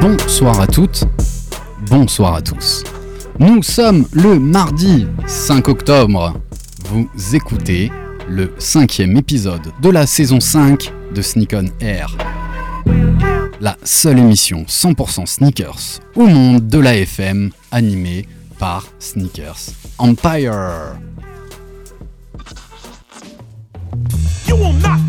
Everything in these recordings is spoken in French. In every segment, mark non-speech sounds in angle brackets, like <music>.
Bonsoir à toutes, bonsoir à tous. Nous sommes le mardi 5 octobre. Vous écoutez le cinquième épisode de la saison 5 de Sneak On Air. La seule émission 100% sneakers au monde de la FM animée par Sneakers Empire.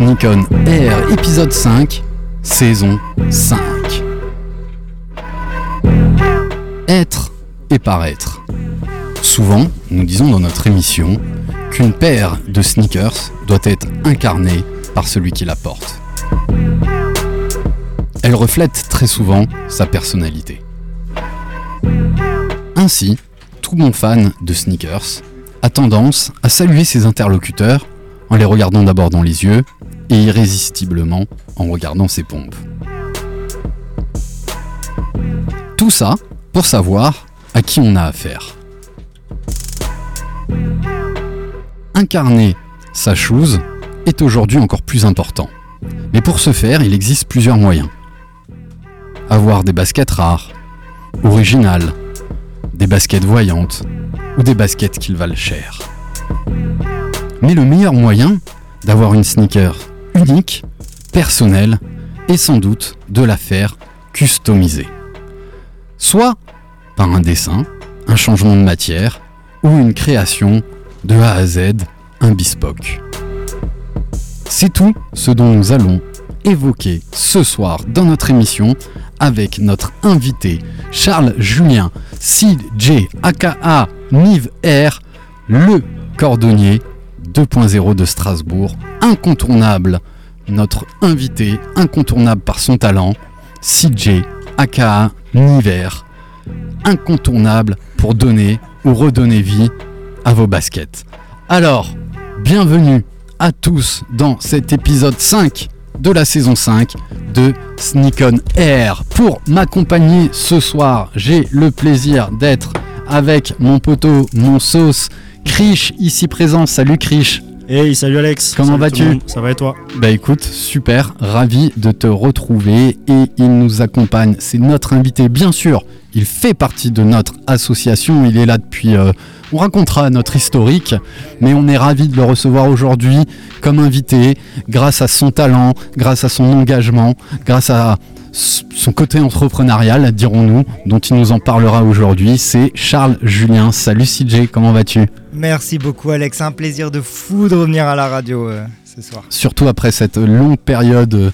dans Sneak On Air épisode 5, saison 5. Être et paraître. Souvent, nous disons dans notre émission qu'une paire de sneakers doit être incarnée par celui qui la porte. Elle reflète très souvent sa personnalité. Ainsi, tout bon fan de sneakers a tendance à saluer ses interlocuteurs en les regardant d'abord dans les yeux et irrésistiblement en regardant ses pompes. Tout ça pour savoir à qui on a affaire. Incarner sa chose est aujourd'hui encore plus important. Mais pour ce faire, il existe plusieurs moyens. Avoir des baskets rares, originales, des baskets voyantes ou des baskets qui valent cher. Mais le meilleur moyen d'avoir une sneaker unique, personnelle, est sans doute de la faire customiser. Soit par un dessin, un changement de matière ou une création de A à Z, un bespoke. C'est tout ce dont nous allons évoquer ce soir dans notre émission avec notre invité Charles Julien CJ aka Nive R, le cordonnier 2.0 de Strasbourg, incontournable, notre invité incontournable par son talent, CJ aka Niver, incontournable pour donner ou redonner vie à vos baskets. Alors, bienvenue à tous dans cet épisode 5 de la saison 5 de Sneak On Air. Pour m'accompagner ce soir, j'ai le plaisir d'être avec mon poteau, mon sauce, Krish, ici présent. Salut Krish. Hey, salut Alex. Comment vas-tu. Ça va et toi Bah écoute, super, ravi de te retrouver et il nous accompagne. C'est notre invité, bien sûr. Il fait partie de notre association. Il est là depuis. euh, on racontera notre historique, mais on est ravi de le recevoir aujourd'hui comme invité, grâce à son talent, grâce à son engagement, grâce à son côté entrepreneurial, dirons-nous, dont il nous en parlera aujourd'hui. C'est Charles Julien. Salut CJ, comment vas-tu? Merci beaucoup Alex, un plaisir de fou de revenir à la radio euh, ce soir. surtout après cette longue période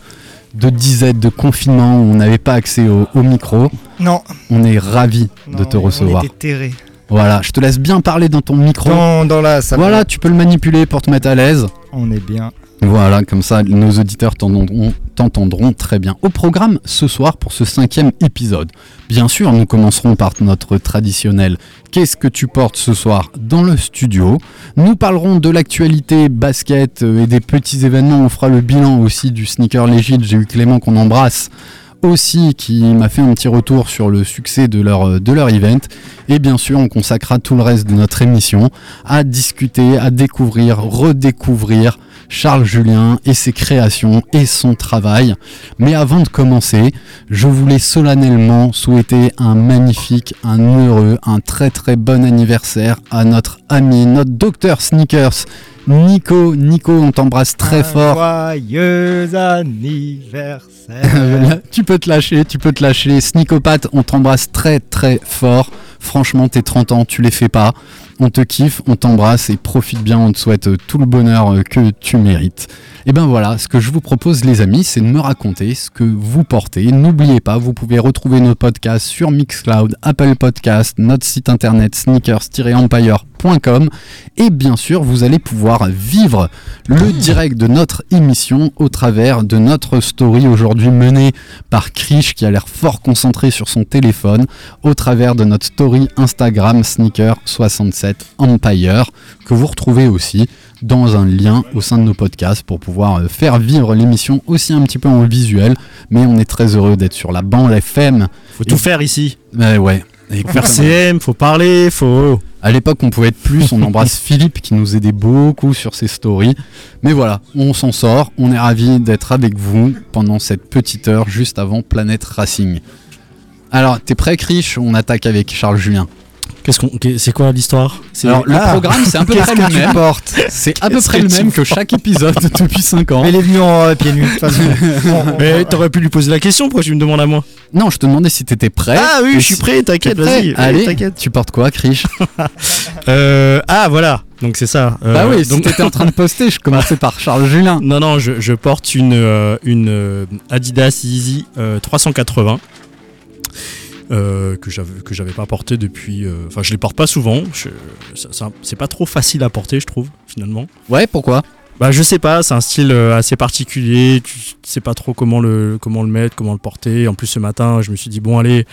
de disette, de confinement où on n'avait pas accès au, au micro. Non, On est ravi de te on recevoir. était terrés. Voilà, je te laisse bien parler dans ton micro. Dans, dans la salle, Voilà, tu peux le manipuler pour te mettre à l'aise. on est bien. Voilà, comme ça, nos auditeurs t'entendront très bien. Au programme ce soir pour ce cinquième épisode. Bien sûr, nous commencerons par notre traditionnel Qu'est-ce que tu portes ce soir dans le studio? Nous parlerons de l'actualité basket euh, et des petits événements. On fera le bilan aussi du sneaker légit. J'ai eu Clément qu'on embrasse aussi qui m'a fait un petit retour sur le succès de leur, euh, de event. Et bien sûr, on consacrera tout le reste de notre émission à discuter, à découvrir, redécouvrir Charles Julien et ses créations et son travail. Mais avant de commencer, je voulais solennellement souhaiter un magnifique, un heureux, un très très bon anniversaire à notre ami, notre docteur Sneakers, Nico. Nico, on t'embrasse très Un fort. Joyeux <laughs> anniversaire. tu peux te lâcher, tu peux te lâcher. Sneakopathe, on t'embrasse très très fort. Franchement, tes 30 ans, tu les fais pas. On te kiffe, on t'embrasse et profite bien. On te souhaite tout le bonheur euh, que tu mérites. Et ben voilà, ce que je vous propose, les amis, c'est de me raconter ce que vous portez. N'oubliez pas, vous pouvez retrouver nos podcasts sur Mixcloud, Apple Podcast, notre site internet sneakers-empire.com. Et bien sûr, vous allez pouvoir vivre le direct de notre émission au travers de notre story aujourd'hui menée par Krish qui a l'air fort concentré sur son téléphone, au travers de notre story Instagram Sneaker67 Empire que vous retrouvez aussi dans un lien au sein de nos podcasts pour pouvoir euh, faire vivre l'émission aussi un petit peu en visuel. Mais on est très heureux d'être sur la bande FM. Faut tout faire ici. Ouais, ouais. Faut faire CM, faut parler, faut. À l'époque, on pouvait être plus. On embrasse <laughs> Philippe qui nous aidait beaucoup sur ses stories. Mais voilà, on s'en sort. On est ravis d'être avec vous pendant cette petite heure juste avant Planète Racing. Alors, t'es prêt, Krish? On attaque avec Charles Julien. Qu'est-ce qu'on, c'est quoi l'histoire? Alors, le Ah. programme, c'est à peu près le que tu même. portes? C'est à peu près le même que chaque épisode <laughs> depuis 5 ans. Mais il est venu en pieds nus, <laughs> Mais t'aurais pu lui poser la question. Pourquoi tu me demandes à moi? Non, je te demandais si t'étais prêt. Ah oui, je suis prêt. T'inquiète, vas-y. Allez, t'inquiète. tu portes quoi, Krish? <laughs> Euh, ah voilà. Donc c'est ça. Euh, Bah oui, si donc- t'étais en train de poster, je commençais par Charles Julien. Non, non, je, je porte une, euh, une Adidas Yeezy euh, 380 euh, que j'avais que j'avais pas porté depuis. euh, Enfin, je les porte pas souvent. C'est pas trop facile à porter, je trouve, finalement. Ouais, pourquoi? Bah, je sais pas. C'est un style euh, assez particulier. Tu sais pas trop comment le comment le mettre, comment le porter. En plus, ce matin, je me suis dit bon, allez,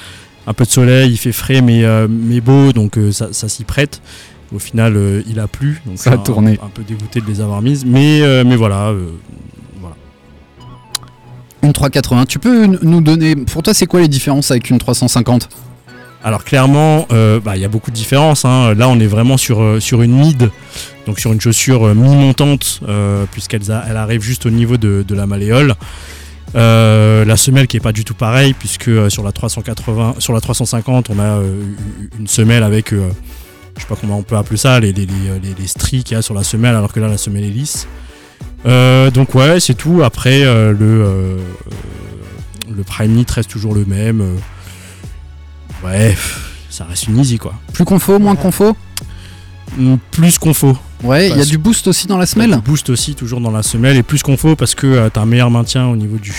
un peu de soleil, il fait frais, mais mais beau, donc ça, ça s'y prête. Au final, il a plu, donc Ça a un- tourné. Un, peu dégoûté de les avoir mises, mais mais voilà. Une 380. Tu peux nous donner. Pour toi, c'est quoi les différences avec une 350 Alors clairement, euh, bah, il y a beaucoup de différences. hein. Là, on est vraiment sur, euh, sur une mid, donc sur une chaussure euh, mi-montante, puisqu'elle arrive juste au niveau de, la malléole. La semelle qui est pas du tout pareille, puisque sur la 380, sur la 350, on a une semelle avec, je sais pas comment on peut appeler ça, les, les, les, qu'il y a sur la semelle, alors que là, la semelle est lisse. Euh, donc ouais, c'est tout. Après, euh, le, euh, le prime knit reste toujours le même. Ouais, pff, ça reste une easy quoi. Plus confo, moins confo? Mm, Plus qu'on faut. Ouais, il y a du boost aussi dans la semelle Boost aussi toujours dans la semelle et plus qu'on faut parce que euh, t'as un meilleur maintien au niveau du,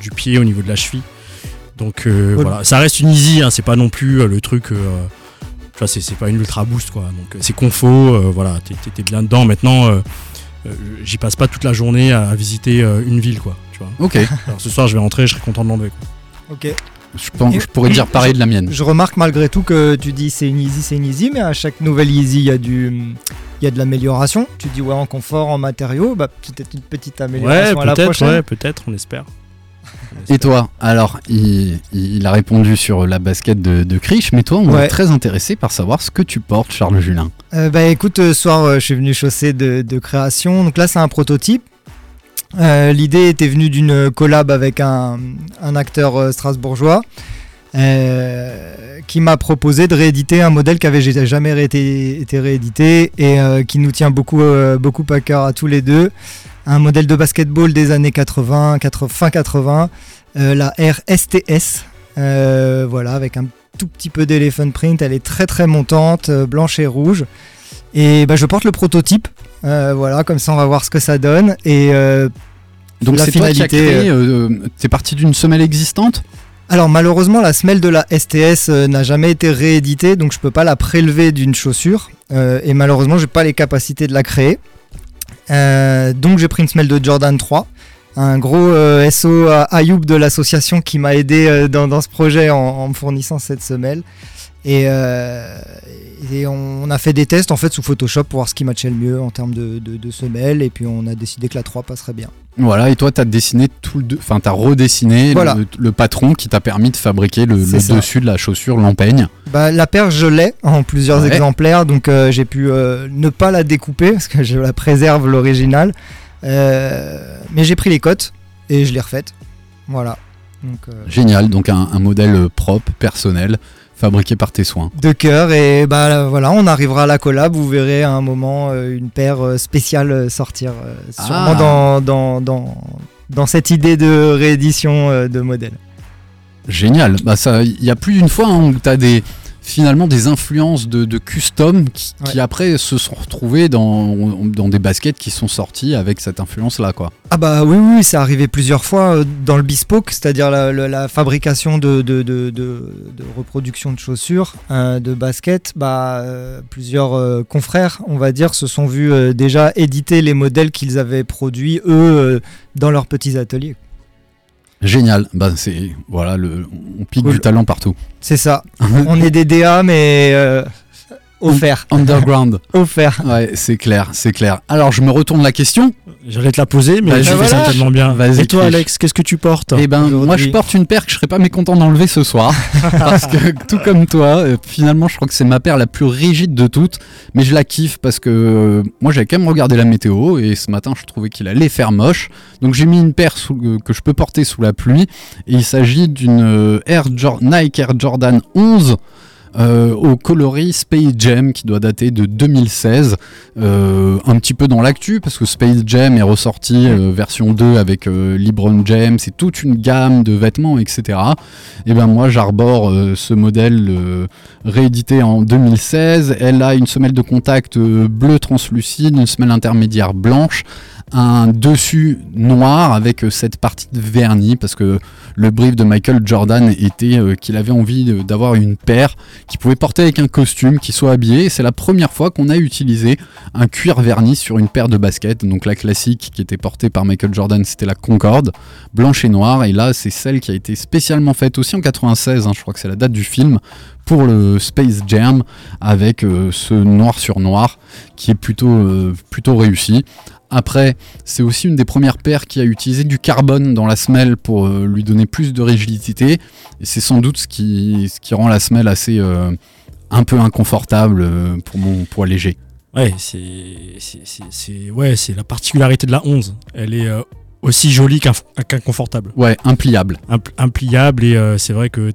du pied, au niveau de la cheville. Donc euh, voilà, ça reste une easy, hein, c'est pas non plus euh, le truc. euh, tu vois, c'est pas une ultra boost quoi. Donc c'est confo, euh, voilà, t'es- bien dedans. Maintenant, euh, j'y passe pas toute la journée à, visiter euh, une ville quoi. Tu vois. Ok, Alors ce soir je vais rentrer, je serai content de l'enlever. Ok. je, pense, je pourrais dire pareil de la mienne. Je remarque malgré tout que tu dis c'est une easy, c'est une easy, mais à chaque nouvelle easy, il y a du, il y a de l'amélioration. Tu dis ouais en confort, en matériaux, bah peut-être une petite Ouais, amélioration à la peut-être, prochaine. ouais, peut-être, on espère. On Et toi? Alors, il, il a répondu sur la basket de, de Krish, mais toi, on Ouais. est très intéressé par savoir ce que tu portes, Charles Julien. Euh, bah écoute, euh, ce soir euh, je suis venu chausser de, création. Donc là c'est un prototype. L'idée était venue d'une collab avec un, un acteur strasbourgeois qui m'a proposé de rééditer un modèle qui avait jamais été, été réédité et qui nous tient beaucoup, beaucoup à cœur à tous les deux. Un modèle de basketball des années 80, 80 fin 80, euh, la RSTS, voilà, avec un tout petit peu d'éléphant print. Elle est très très montante, euh, blanche et rouge. Et bah, je porte le prototype. Euh, voilà, comme ça on va voir ce que ça donne. Et euh, Donc, La c'est finalité, T'es parti d'une semelle existante? Alors malheureusement la semelle de la STS euh, n'a jamais été rééditée, donc je peux pas la prélever d'une chaussure. Euh, et malheureusement j'ai pas les capacités de la créer. Euh, donc j'ai pris une semelle de Jordan 3. Un gros euh, SO à Ayoub de l'association qui m'a aidé euh, dans, dans ce projet en, en me fournissant cette semelle. Et, euh, et on a fait des tests en fait sous Photoshop pour voir ce qui matchait le mieux en termes de, de, de semelle. Et puis on a décidé que la 3 passerait bien. Voilà, et toi, t'as dessiné tout le. Enfin, t'as redessiné Voilà. le, le patron qui t'a permis de fabriquer le, dessus de la chaussure, l'empeigne. Bah, la paire, je l'ai en plusieurs Ouais. exemplaires, donc euh, j'ai pu euh, ne pas la découper parce que je la préserve l'original. Euh, mais j'ai pris les cotes et je l'ai refaite. Voilà. Donc, euh, Génial, donc un, un modèle propre, personnel, fabriqué par tes soins. de cœur et bah là, voilà, on arrivera à la collab. Vous verrez à un moment euh, une paire euh, spéciale sortir, euh, sûrement Ah. dans, dans, dans, dans cette idée de réédition de modèle. Génial. Bah ça, il y a plus d'une fois hein, où t'as des finalement des influences de, de custom qui, après se sont retrouvées dans, dans des baskets qui sont sorties avec cette influence-là, quoi. Ah bah oui, oui, c'est arrivé plusieurs fois euh, dans le bespoke, c'est-à-dire la, la- la fabrication de, de, de, de- de reproduction de chaussures, euh, de baskets. Bah, euh, plusieurs euh, confrères, on va dire, se sont vus déjà éditer les modèles qu'ils avaient produits, eux, dans leurs petits ateliers. Génial. Bah, c'est, voilà, le, on pique Cool. du talent partout. C'est ça. <laughs> On est des DA, mais euh, offert. <laughs> Underground. offert. Ouais, c'est clair, c'est clair. Alors, je me retourne la question. J'allais te la poser, mais Bah, je- fais voilà. tellement bien. Vas-y, Et toi. Alex, qu'est-ce que tu portes Eh ben, moi, je porte une paire que je serais pas mécontent d'enlever ce soir. <laughs> parce que, tout comme toi, euh, finalement, je crois que c'est ma paire la plus rigide de toutes. Mais je la kiffe parce que euh, moi, j'avais quand même regardé la météo et ce matin, je trouvais qu'il allait faire moche. Donc, j'ai mis une paire sous- euh, que je peux porter sous la pluie. Et il s'agit d'une euh, Air Nike Air Jordan 11. Euh, au coloris Space Jam qui doit dater de 2016 Euh, un petit peu dans l'actu parce que Space Jam est ressorti euh, version 2 avec LeBron James c'est toute une gamme de vêtements etc et ben moi j'arbore ce modèle réédité en 2016 elle a une semelle de contact bleu translucide une semelle intermédiaire blanche un dessus noir avec euh, cette partie de vernis parce que le brief de Michael Jordan était euh, qu'il avait envie d'avoir une paire qu'il pouvait porter avec un costume qui soit habillé. C'est la première fois qu'on a utilisé un cuir verni sur une paire de baskets. Donc la classique qui était portée par Michael Jordan c'était la Concorde blanche et noire. Et là c'est celle qui a été spécialement faite aussi en 96 hein, je crois que c'est la date du film pour le Space Jam avec euh, ce noir sur noir qui est plutôt, plutôt réussi après, c'est aussi une des premières paires qui a utilisé du carbone dans la semelle pour euh, lui donner plus de rigidité. Et c'est sans doute ce qui, ce qui rend la semelle assez euh, un peu inconfortable euh, pour mon poids léger. Ouais, c'est ouais, c'est la particularité de la 11. Elle est euh, aussi jolie qu'inconfortable. Ouais, impliable. Impl- impliable et c'est vrai que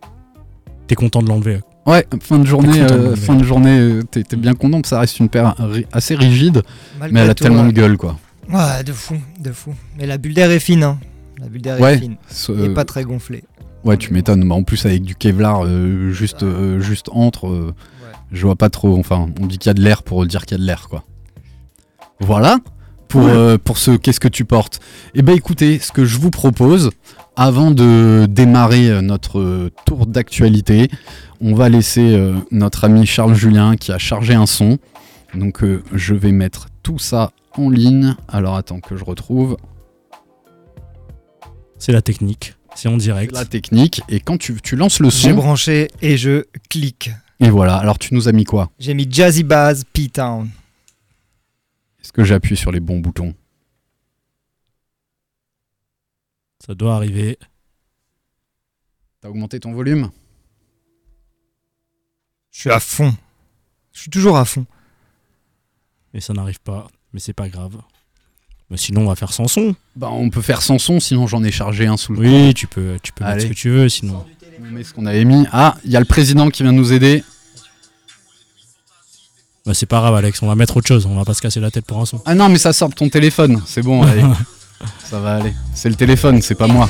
t'es content de l'enlever. Ouais, fin de journée, euh, fin de journée, euh, t'es bien content, ça reste une paire assez rigide, Malgré mais elle a tout, tellement ouais. de gueule quoi. Ouais, de fou, de fou. Mais la bulle d'air est fine, hein. La bulle d'air Ouais. est fine. Ce- Et pas très gonflée. Ouais, tu m'étonnes. Bah, en plus, avec du Kevlar euh, juste, euh, juste entre, euh, Ouais. je vois pas trop. Enfin, on dit qu'il y a de l'air pour dire qu'il y a de l'air, quoi. Voilà pour, euh, pour ce Qu'est-ce que tu portes? Eh ben, écoutez, ce que je vous propose, avant de démarrer euh, notre euh, tour d'actualité, on va laisser euh, notre ami Charles Julien qui a chargé un son. Donc, euh, je vais mettre tout ça en ligne. Alors, attends que je retrouve C'est la technique. C'est en direct. la technique. Et quand tu, tu lances le J'ai son, branché et je clique. et voilà. Alors, tu nous as mis quoi? J'ai mis Jazzy Bass P-Town. Est-ce que j'appuie sur les bons boutons? Ça doit arriver. T'as augmenté ton volume? Je suis à fond. Je suis toujours à fond. Et ça n'arrive pas. Mais c'est pas grave. Mais sinon, on va faire sans son. Bah on peut faire sans son, sinon j'en ai chargé un sous le Oui, tu peux, tu peux mettre ce que tu veux. Sinon, On met ce qu'on avait mis. Ah, il y a le président qui vient nous aider. bah, c'est pas grave, Alex. On va mettre autre chose. On va pas se casser la tête pour un son. Ah non, mais ça sort de ton téléphone. C'est bon, allez. <laughs> ça va aller. C'est le téléphone, c'est pas moi.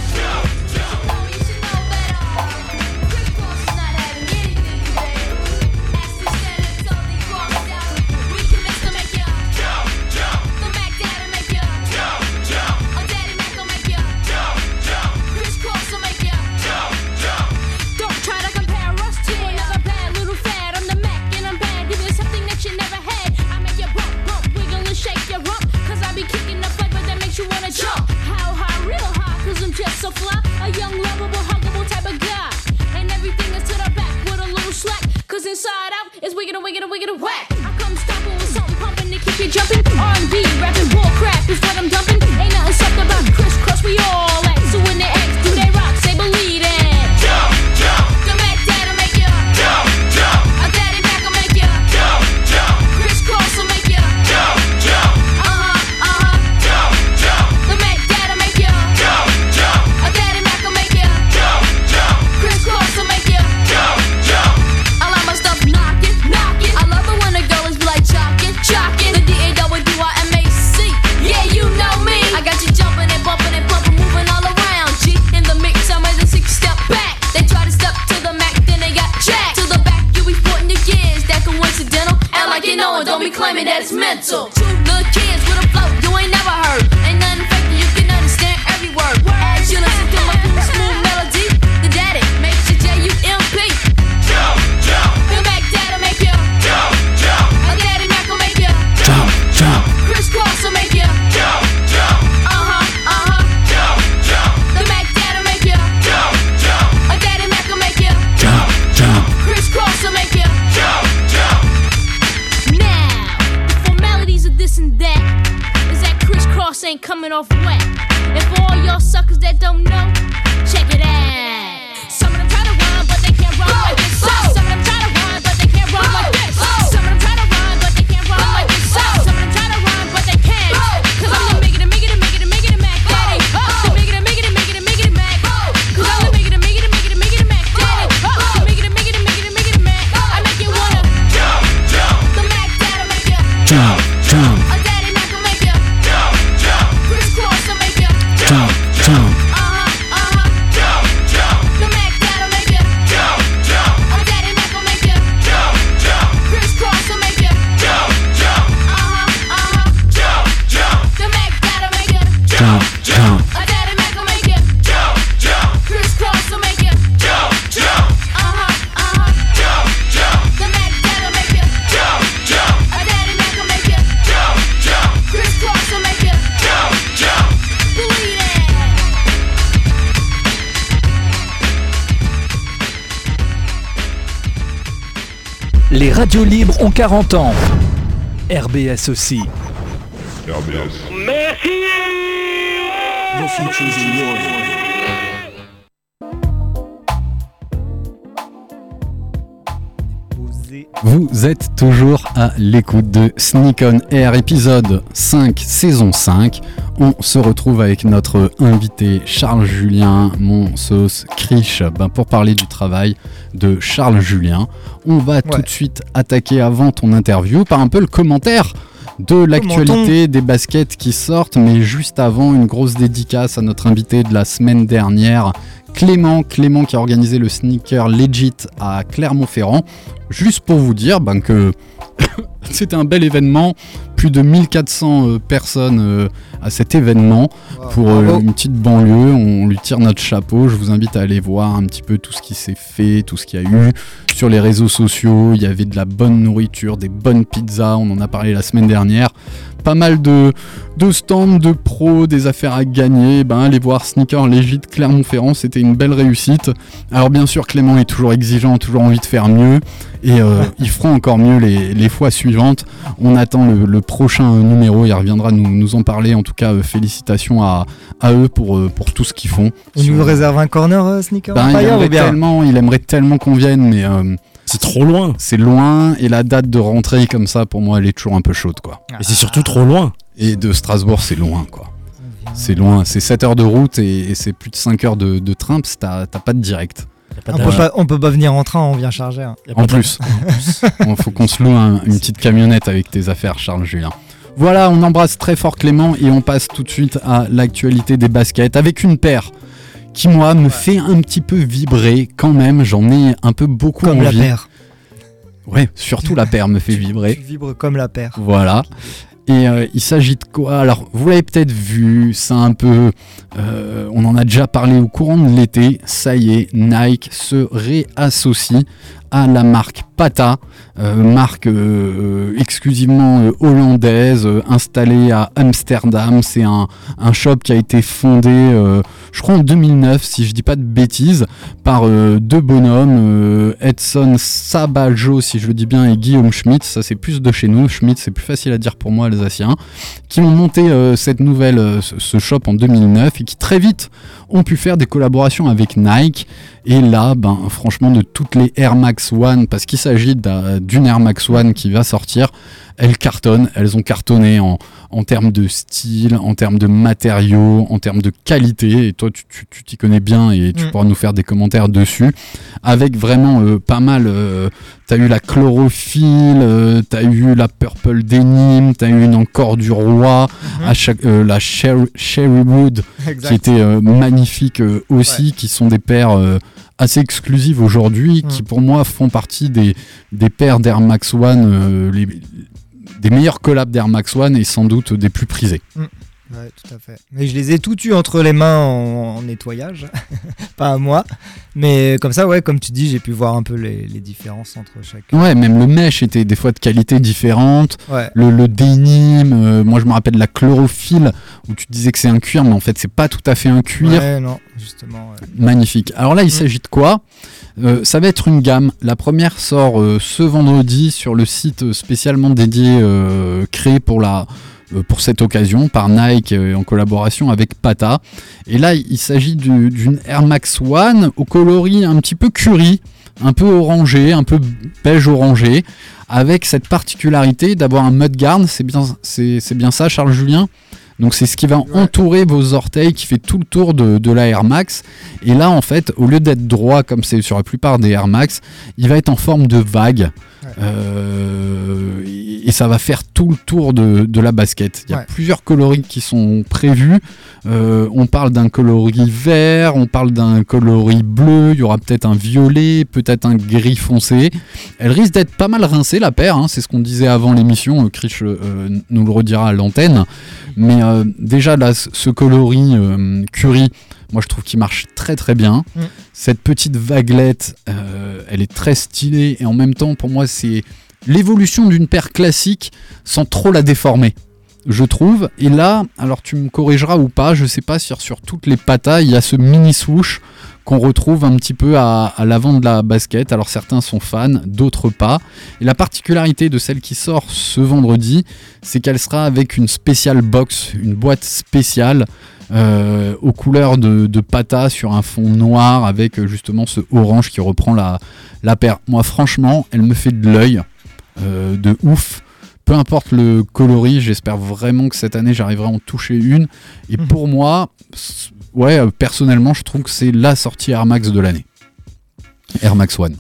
Radios libres ont 40 ans. RBS aussi. Vous êtes toujours à l'écoute de Sneak on Air épisode 5 saison 5. On se retrouve avec notre invité Charles Julien, mon sauce Krish, ben, pour parler du travail de Charles Julien. On va tout de suite attaquer avant ton interview par un peu le commentaire de l'actualité des baskets qui sortent, mais juste avant une grosse dédicace à notre invité de la semaine dernière, Clément, Clément qui a organisé le sneaker Legit à Clermont-Ferrand. Juste pour vous dire ben, que <coughs> c'était un bel événement, plus de 1400 euh, personnes euh, à cet événement pour euh, une petite banlieue. On lui tire notre chapeau. Je vous invite à aller voir un petit peu tout ce qui s'est fait, tout ce qu'il y a eu sur les réseaux sociaux. Il y avait de la bonne nourriture, des bonnes pizzas. On en a parlé la semaine dernière. Pas mal de, de stands de pros, des affaires à gagner. Ben, allez voir Sneaker Legit Clermont-Ferrand, c'était une belle réussite. Alors bien sûr, Clément est toujours exigeant, toujours envie de faire mieux. Et euh, <laughs> ils feront encore mieux les, les fois suivantes. On attend le, le prochain numéro, il reviendra nous, nous en parler. En tout cas, euh, félicitations à, à eux pour, euh, pour tout ce qu'ils font. Il Sur- nous réserve un corner, euh, Sneaker? Ben, il, aimerait tellement, il aimerait tellement qu'on vienne, mais euh, C'est trop loin. c'est loin. Et la date de rentrée comme ça, pour moi, elle est toujours un peu chaude. quoi. Et c'est surtout trop loin. Et de Strasbourg, c'est loin, quoi. C'est loin, c'est 7 heures de route et, et c'est plus de 5 heures de, de train, parce que t'as pas de direct. A pas on peut, pas, on peut pas venir en train, on vient charger. hein. <laughs> En plus, <laughs> il faut qu'on se loue un- une petite camionnette avec tes affaires, Charles Julien. Voilà, on embrasse très fort Clément et on passe tout de suite à l'actualité des baskets avec une paire qui, moi, me fait un petit peu vibrer quand même. J'en ai un peu beaucoup Comme la envie. paire. Ouais, surtout la paire me fait vibrer. Tu vibres comme la paire. Voilà. Et euh, il s'agit de quoi? Alors, vous l'avez peut-être vu, c'est un peu. euh, on en a déjà parlé au courant de l'été. Ça y est, Nike se réassocie à la marque Euh, marque euh, exclusivement euh, hollandaise, installée à Amsterdam. C'est un, un shop qui a été fondé, je crois, en 2009, si je dis pas de bêtises, par deux bonhommes, Edson Sabajo, si je le dis bien, et Guillaume Schmitt. Ça, c'est plus de chez nous. Schmitt, c'est plus facile à dire pour moi, alsacien. Qui ont monté cette nouvelle, ce shop en 2009 et qui très vite ont pu faire des collaborations avec Nike. Et là, ben, franchement, de toutes les Air Max One, parce qu'il s'agit d'un- d'une Air Max One qui va sortir, elles cartonnent. Elles ont cartonné en, en termes de style, en termes de matériaux, en termes de qualité. Et toi, tu tu- tu t'y connais bien et tu Mm. pourras nous faire des commentaires dessus. Avec vraiment euh, pas mal. euh, t'as eu la chlorophylle, euh, t'as eu la purple denim, t'as eu une encore du roi, à chaque, la cherry, Cherrywood qui était magnifique aussi, qui sont des paires assez exclusives aujourd'hui, Mm. qui pour moi font partie des, des paires d'Air Max One les, des meilleurs collabs d'Air Max One et sans doute des plus prisés. Ouais, tout à fait. Mais je les ai tout eu entre les mains en, en nettoyage, <laughs> pas à moi. Mais comme ça, ouais, comme tu dis, j'ai pu voir un peu les, les différences entre chacun. Ouais, même le mesh était des fois de qualité différente. Ouais. Le, le denim, euh, moi je me rappelle la chlorophylle où tu disais que c'est un cuir, mais en fait c'est pas tout à fait un cuir. Ouais, non, justement. ouais. Magnifique. Alors là, il Mm. s'agit de quoi? Euh, Ça va être une gamme. La première sort euh, ce vendredi sur le site spécialement dédié, euh, créé pour euh, cette occasion par Nike euh, en collaboration avec Pata. Et là, il s'agit du- d'une Air Max One au coloris un petit peu curry, un peu orangé, un peu beige orangé, avec cette particularité d'avoir un mudguard. C'est bien, c'est bien ça, Charles Julien. Donc c'est ce qui va entourer vos orteils, qui fait tout le tour de, la Air Max. Et là, en fait, au lieu d'être droit comme c'est sur la plupart des Air Max, il va être en forme de vague. Euh, et et ça va faire tout le tour de, de la basket. Il y a Ouais. plusieurs coloris qui sont prévus. Euh, on parle d'un coloris vert, on parle d'un coloris bleu, il y aura peut-être un violet, peut-être un gris foncé. Elle risque d'être pas mal rincée la paire, hein, c'est ce qu'on disait avant l'émission, euh, Krish euh, nous le redira à l'antenne. Mais déjà là, ce coloris curry, moi je trouve qu'il marche très très bien. Mm. Cette petite vaguelette, euh, elle est très stylée et en même temps pour moi c'est l'évolution d'une paire classique sans trop la déformer. Je trouve. Et là, alors tu me corrigeras ou pas, je sais pas si sur toutes les patas il y a ce mini swoosh qu'on retrouve un petit peu à, à l'avant de la basket. Alors certains sont fans, d'autres pas. Et la particularité de celle qui sort ce vendredi, c'est qu'elle sera avec une spéciale box, une boîte spéciale euh, aux couleurs de, de pata sur un fond noir avec euh, justement ce orange qui reprend la, la paire. Moi franchement, elle me fait de l'œil euh, de ouf. Peu importe le coloris, j'espère vraiment que cette année j'arriverai à en toucher une. Et Mhm. pour moi, ouais, euh, personnellement, je trouve que c'est la sortie Air Max de l'année. Air Max One.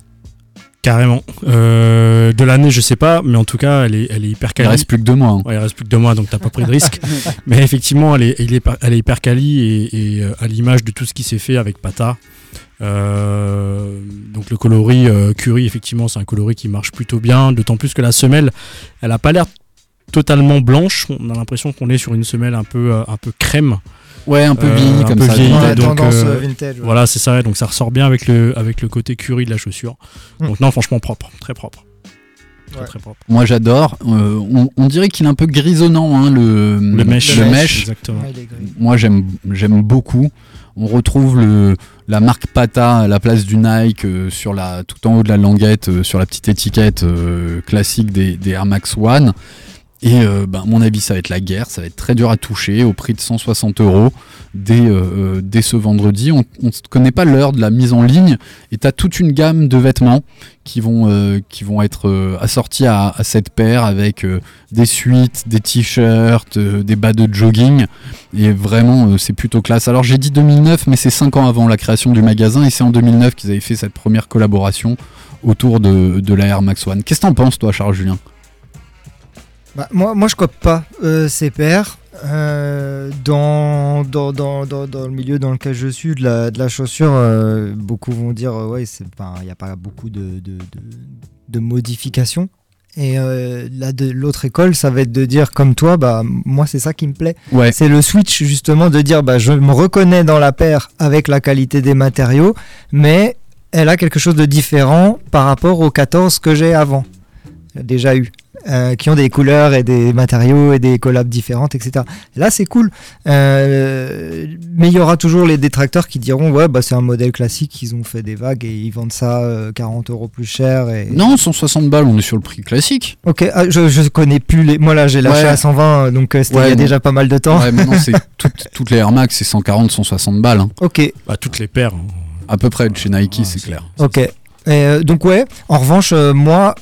Carrément. Euh, de l'année, je sais pas, mais en tout cas, elle est, elle est hyper Il quali. reste plus que deux mois. hein. Ouais, il reste plus que deux mois, donc t'as pas pris de risque. <laughs> mais effectivement, elle est, elle est, par- elle est hyper quali et, et, euh, à l'image de tout ce qui s'est fait avec Pata. Euh, donc le coloris euh, Curie, effectivement, c'est un coloris qui marche plutôt bien, d'autant plus que la semelle, elle a pas l'air totalement blanche. On a l'impression qu'on est sur une semelle un peu, un peu crème. Ouais, un peu Euh, vieilli comme peu ça. vieilli. Ouais, donc, tendance euh, euh, vintage. ouais. Voilà, c'est ça. Donc ça ressort bien avec le, avec le côté Curie de la chaussure. Mm. Donc non, franchement propre, très propre. Très, Ouais. très propre. Moi j'adore. Euh, on, on dirait qu'il est un peu grisonnant, hein, le, Le mesh. le Le mesh. Exactement. Moi j'aime j'aime beaucoup. On retrouve le, la marque Pata à la place du Nike euh, sur la, tout en haut de la languette, euh, sur la petite étiquette euh, classique des, des Air Max One. Et euh, ben, mon avis, ça va être la guerre, ça va être très dur à toucher au prix de 160 euros dès, euh, euh, dès ce vendredi. On ne connaît pas l'heure de la mise en ligne et tu as toute une gamme de vêtements qui vont, euh, être assortis à, cette paire avec des suites, des t-shirts, des bas de jogging. Et vraiment, c'est plutôt classe. Alors j'ai dit 2009, mais c'est 5 ans avant la création du magasin et c'est en 2009 qu'ils avaient fait cette première collaboration autour de, de la Air Max One. Qu'est-ce que t'en penses, toi, Charles Julien Bah, moi, moi, je cope pas euh, ces paires. Euh, dans, dans, dans, dans, dans le milieu dans lequel je suis, de la, de la chaussure, euh, beaucoup vont dire euh, ouais, il n'y a pas beaucoup de, de, de, de modifications. Et euh, là, de l'autre école, ça va être de dire comme toi, bah moi c'est ça qui me plaît. Ouais. C'est le switch justement de dire bah je me reconnais dans la paire avec la qualité des matériaux, mais elle a quelque chose de différent par rapport aux 14 que j'ai avant, déjà eu, euh, qui ont des couleurs et des matériaux et des collabs différentes, etc. Là c'est cool, Euh, mais il y aura toujours les détracteurs qui diront ouais bah c'est un modèle classique, ils ont fait des vagues et ils vendent ça euh, 40 euros plus cher. Et... Non, 160 balles, on est sur le prix classique. Ok, ah, je, je connais plus les. Moi là j'ai lâché Ouais. à 120, donc euh, c'était Ouais, il y a déjà pas mal de temps. Ouais, maintenant, c'est <laughs> toutes, toutes les Air Max, c'est 140, 160 balles. hein. Ok, Bah, toutes les paires. hein. À peu près de chez Nike, Ouais, c'est c'est- clair. ok. Et, euh, donc ouais, en revanche, euh, moi,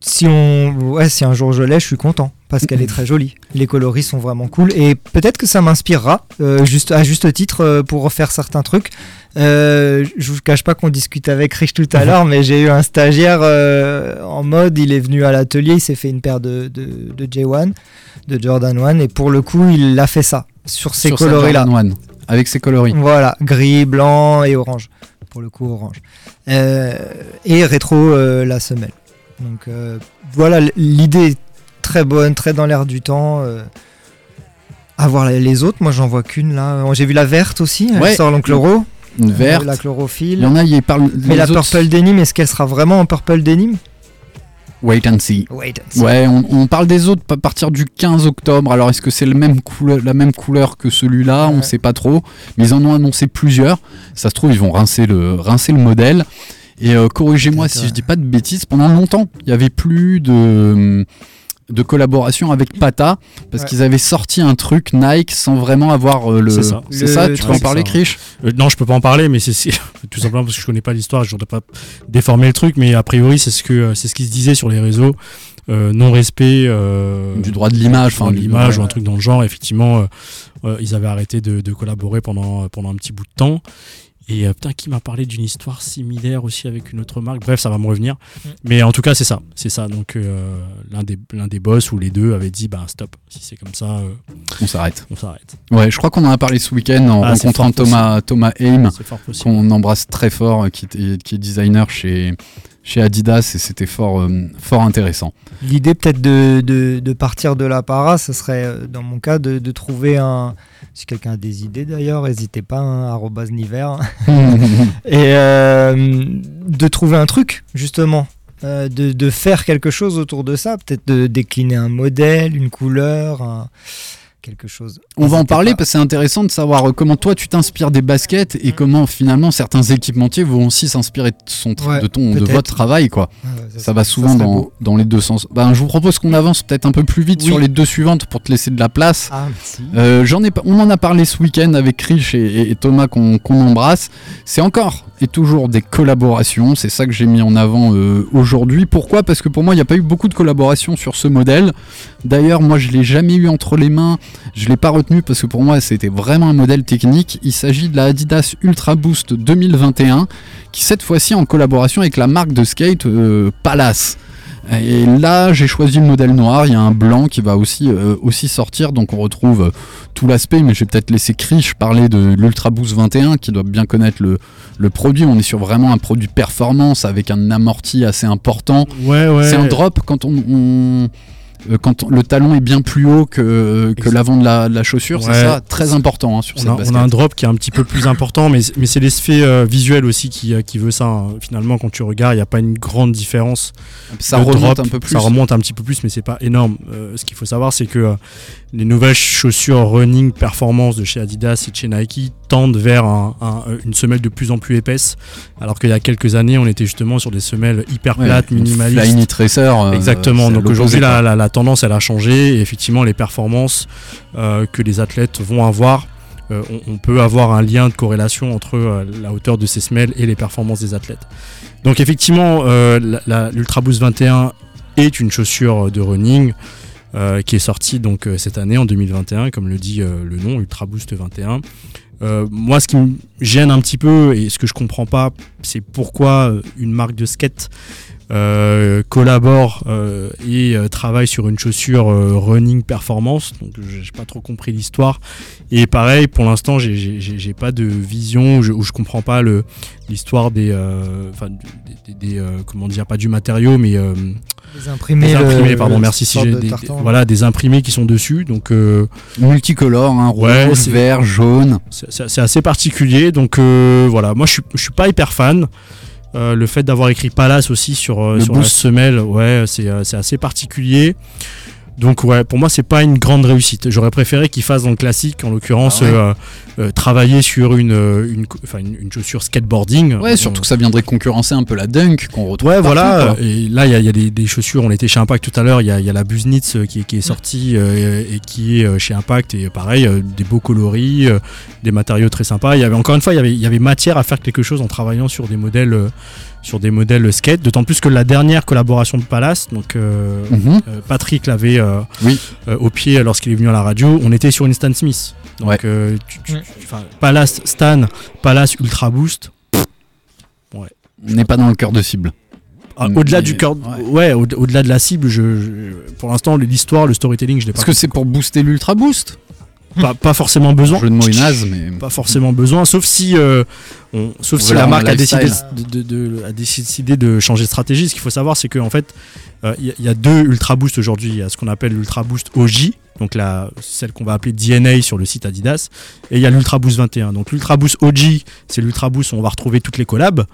si on, ouais, si un jour je l'ai, je suis content parce qu'elle est très jolie. Les coloris sont vraiment cool et peut-être que ça m'inspirera, euh, juste à juste titre, euh, pour refaire certains trucs. Euh, je vous cache pas qu'on discute avec Rich tout à l'heure, mais j'ai eu un stagiaire euh, en mode, il est venu à l'atelier, il s'est fait une paire de, de, de J1, de Jordan 1, et pour le coup, il a fait ça sur ces Sur. Jordan One, avec ses coloris. Voilà, gris, blanc et orange. Pour le coup, orange. Et rétro la semelle. Donc euh, voilà, l'idée est très bonne, très dans l'air du temps. euh. À voir les- autres, moi j'en vois qu'une là. J'ai vu la verte aussi, elle Ouais. sort en chloro. Une Euh, verte. La Il chlorophylle. y en a, ils parlent. Mais la autres- purple denim, est-ce qu'elle sera vraiment en purple denim? Wait and see. Wait and see. Ouais, on, on parle des autres à partir du 15 octobre. Alors, est-ce que c'est le même couleur, la même couleur que celui-là? On Ouais. sait pas trop. Mais ils en ont annoncé plusieurs. Ça se trouve, ils vont rincer le, rincer le modèle. Et euh, corrigez-moi si je dis pas de bêtises. Pendant longtemps, il y avait plus de de collaboration avec Pata parce Ouais. qu'ils avaient sorti un truc Nike sans vraiment avoir euh, le. C'est ça. C'est Le ça. Tu peux en parler, ça. Krish? Euh, non, je peux pas en parler, mais c'est <laughs> tout simplement parce que je connais pas l'histoire, je voudrais pas déformer le truc, mais a priori c'est ce que c'est ce qui se disait sur les réseaux, euh, non respect euh, Du droit de l'image, enfin l'image ouais. ou un truc dans le genre. Effectivement, euh, euh, ils avaient arrêté de, de collaborer pendant pendant un petit bout de temps. Et euh, putain, qui m'a parlé d'une histoire similaire aussi avec une autre marque. Bref, ça va me revenir. Mais en tout cas, c'est ça, c'est ça. Donc euh, l'un des l'un des boss ou les deux avaient dit, bah stop. Si c'est comme ça, euh, On s'arrête. on s'arrête. Ouais, je crois qu'on en a parlé ce week-end en Ah, rencontrant Thomas Thomas Haim. Qu'on embrasse très fort, qui, qui est designer chez, chez Adidas, et c'était fort, euh, fort intéressant. L'idée peut-être de, de, de partir de la para, ce serait euh, dans mon cas de, de trouver un. Si quelqu'un a des idées d'ailleurs, n'hésitez pas, hein, arrobase Niver. <laughs> Et euh, de trouver un truc, justement. euh, de, de faire quelque chose autour de ça, peut-être de décliner un modèle, une couleur, un- quelque chose. On va en parler pas. parce que c'est intéressant de savoir euh, comment toi tu t'inspires des baskets et comment finalement certains équipementiers vont aussi s'inspirer de, son tra- Ouais, de, ton, de votre travail. quoi. Ça va souvent dans, dans les deux sens. Ben, je vous propose qu'on avance peut-être un peu plus vite Oui. sur les deux suivantes pour te laisser de la place. Ah, merci. Euh, j'en ai, pas- on en a parlé ce week-end avec Rich et, et- et Thomas qu'on qu'on embrasse. C'est encore et toujours des collaborations. C'est ça que j'ai mis en avant euh, aujourd'hui. Pourquoi? Parce que pour moi, il n'y a pas eu beaucoup de collaborations sur ce modèle. D'ailleurs, moi, je l'ai jamais eu entre les mains. Je l'ai pas retenu parce que pour moi, c'était vraiment un modèle technique. Il s'agit de la Adidas Ultra Boost 2021, qui cette fois-ci en collaboration avec la marque de skate euh, Palace. Et là, j'ai choisi le modèle noir. Il y a un blanc qui va aussi, euh, aussi sortir. Donc, on retrouve euh, tout l'aspect. Mais je vais peut-être laisser Krish parler de l'Ultra Boost 21, qui doit bien connaître le, le produit. On est sur vraiment un produit performance avec un amorti assez important. Ouais, ouais. C'est un drop quand on, on- quand on- le talon est bien plus haut que, que l'avant de la, de la chaussure. C'est ça, très important hein, sur On cette a, basket. on a un drop qui est un petit peu plus important, mais, mais c'est l'aspect euh, visuel aussi qui, euh, qui veut ça. hein. Finalement, quand tu regardes, il n'y a pas une grande différence. ça remonte drop. un peu plus. Ça remonte un petit peu plus, mais c'est pas énorme. Euh, ce qu'il faut savoir, c'est que euh, les nouvelles chaussures running performance de chez Adidas et de chez Nike tendent vers un- un- une semelle de plus en plus épaisse, alors qu'il y a quelques années, on était justement sur des semelles hyper plates, minimalistes. Flykney Tracer. euh, Exactement. Donc aujourd'hui, la, la- la tendance, elle a changé. Et effectivement, les performances euh, que les athlètes vont avoir, euh, on, on peut avoir un lien de corrélation entre euh, la hauteur de ces semelles et les performances des athlètes. Donc effectivement, euh, l'Ultra Boost 21 est une chaussure de running. Euh, qui est sortie donc euh, cette année en 2021 comme le dit euh, le nom Ultra Boost 21 Euh, moi ce qui me gêne un petit peu et ce que je comprends pas c'est pourquoi une marque de skate collabore et travaille sur une chaussure running performance. Donc j'ai pas trop compris l'histoire. Et pareil, pour l'instant, j'ai- pas de vision où je, où je comprends pas l'histoire des, comment dire, pas du matériau, mais imprimés, des imprimés. le- pardon, le merci. Si sorte j'ai de des, tartan. des- voilà des imprimés qui sont dessus. Donc euh, Multicolore, hein, Ouais, rose, c'est- vert, jaune. c'est assez particulier. Donc euh, voilà, moi je suis, je suis pas hyper fan. Euh, le fait d'avoir écrit Palace aussi sur, euh, Le sur la boost. semelle, ouais, c'est euh, c'est assez particulier. Donc ouais, pour moi c'est pas une grande réussite. J'aurais préféré qu'il fasse dans le classique, en l'occurrence, Ah ouais. euh, euh, travailler sur une, euh, une, une, une chaussure skateboarding. Ouais, surtout que ça viendrait concurrencer un peu la Dunk qu'on retrouve. Ouais, voilà. quoi. Et là, il y a, il y a des, des chaussures. On était chez Impact tout à l'heure. Il y a, il y a la Buznitz qui, est- qui est sortie euh, et qui est chez Impact. Et pareil, des beaux coloris, des matériaux très sympas. Il y avait encore une fois, il y avait, il y avait matière à faire quelque chose en travaillant sur des modèles, sur des modèles skate. D'autant plus que la dernière collaboration de Palace, donc euh, Mhm. euh, Patrick l'avait euh, Oui. euh, au pied lorsqu'il est venu à la radio. On était sur une Stan Smith. Donc, Ouais. euh, tu- tu- Ouais. tu- enfin, Palace Stan, Palace Ultra Boost. On n'est pas dans le cœur de cible. Ah, Mais- au-delà du cœur, ouais. ouais, au- au-delà de la cible, je, je- pour l'instant, l'histoire, le storytelling, je l'ai pas. Parce que c'est pour booster l'Ultra Boost? Pas, pas forcément besoin. Jeu de mots est naze, mais Pas forcément besoin, sauf si, euh, on- sauf On si la marque a décidé de, de- de- a décidé de changer de stratégie. Ce qu'il faut savoir, c'est qu'en fait, euh, il y, a- il y a deux Ultra Boost aujourd'hui. Il y a ce qu'on appelle l'Ultra Boost OG, donc la, celle qu'on va appeler DNA sur le site Adidas, et il y a l'Ultra Boost 21. Donc l'Ultra Boost OG, c'est l'Ultra Boost où on va retrouver toutes les collabs.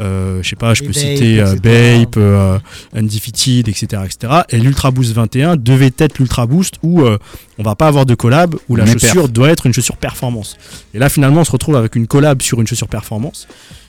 Euh, je sais pas, je peux citer euh. Bape, euh, Undefeated, etc., etc. Et l'Ultra Boost 21 devait être l'Ultra Boost où euh, on va pas avoir de collab, où la Mais chaussure perf. doit être une chaussure performance. Et là, finalement, on se retrouve avec une collab sur une chaussure performance.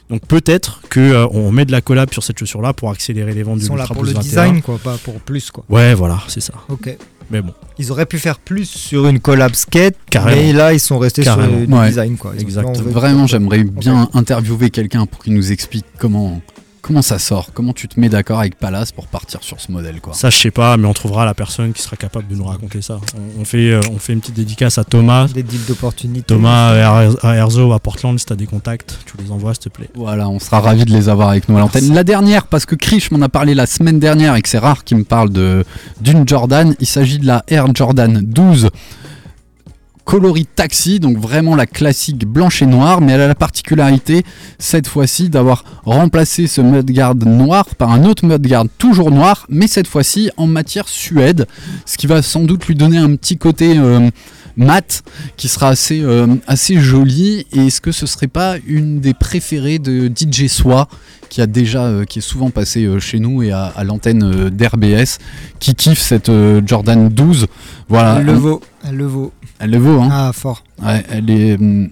Donc peut-être que euh, on met de la collab sur cette chaussure-là pour accélérer les ventes Ils du sont là Ultra pour le Boost 21. design, quoi, pas pour plus, quoi. Ouais, voilà, c'est ça. Ok. Mais bon, Ils auraient pu faire plus sur une collab skate, Carrément. mais là ils sont restés Carrément. sur Ouais. design quoi. Dit, veut- Vraiment, j'aimerais bien interviewer quelqu'un pour qu'il nous explique comment, comment ça sort, comment tu te mets d'accord avec Palace pour partir sur ce modèle. Quoi? ça je sais pas, mais on trouvera la personne qui sera capable de nous raconter ça. On, on fait, euh, on fait une petite dédicace à Thomas. Des deals d'opportunité. Thomas à à Erzo à Portland, si t'as des contacts, tu les envoies s'il te plaît. Voilà, on sera ravis de les avoir avec nous à l'antenne. La dernière, parce que Krish m'en a parlé la semaine dernière et que c'est rare qu'il me parle de d'une Jordan. Il s'agit de la Air Jordan 12 coloris taxi, donc vraiment la classique blanche et noire, mais elle a la particularité cette fois-ci d'avoir remplacé ce mudguard noir par un autre mudguard toujours noir, mais cette fois-ci en matière suède, ce qui va sans doute lui donner un petit côté euh, mat qui sera assez, euh, assez joli. Et est-ce que ce serait pas une des préférées de DJ Soi qui a déjà euh, qui est souvent passé euh, chez nous et à, à l'antenne d'RBS qui kiffe cette Jordan 12 voilà le. Elle le vaut. elle le vaut hein Ah fort. Ouais, elle, est, hum,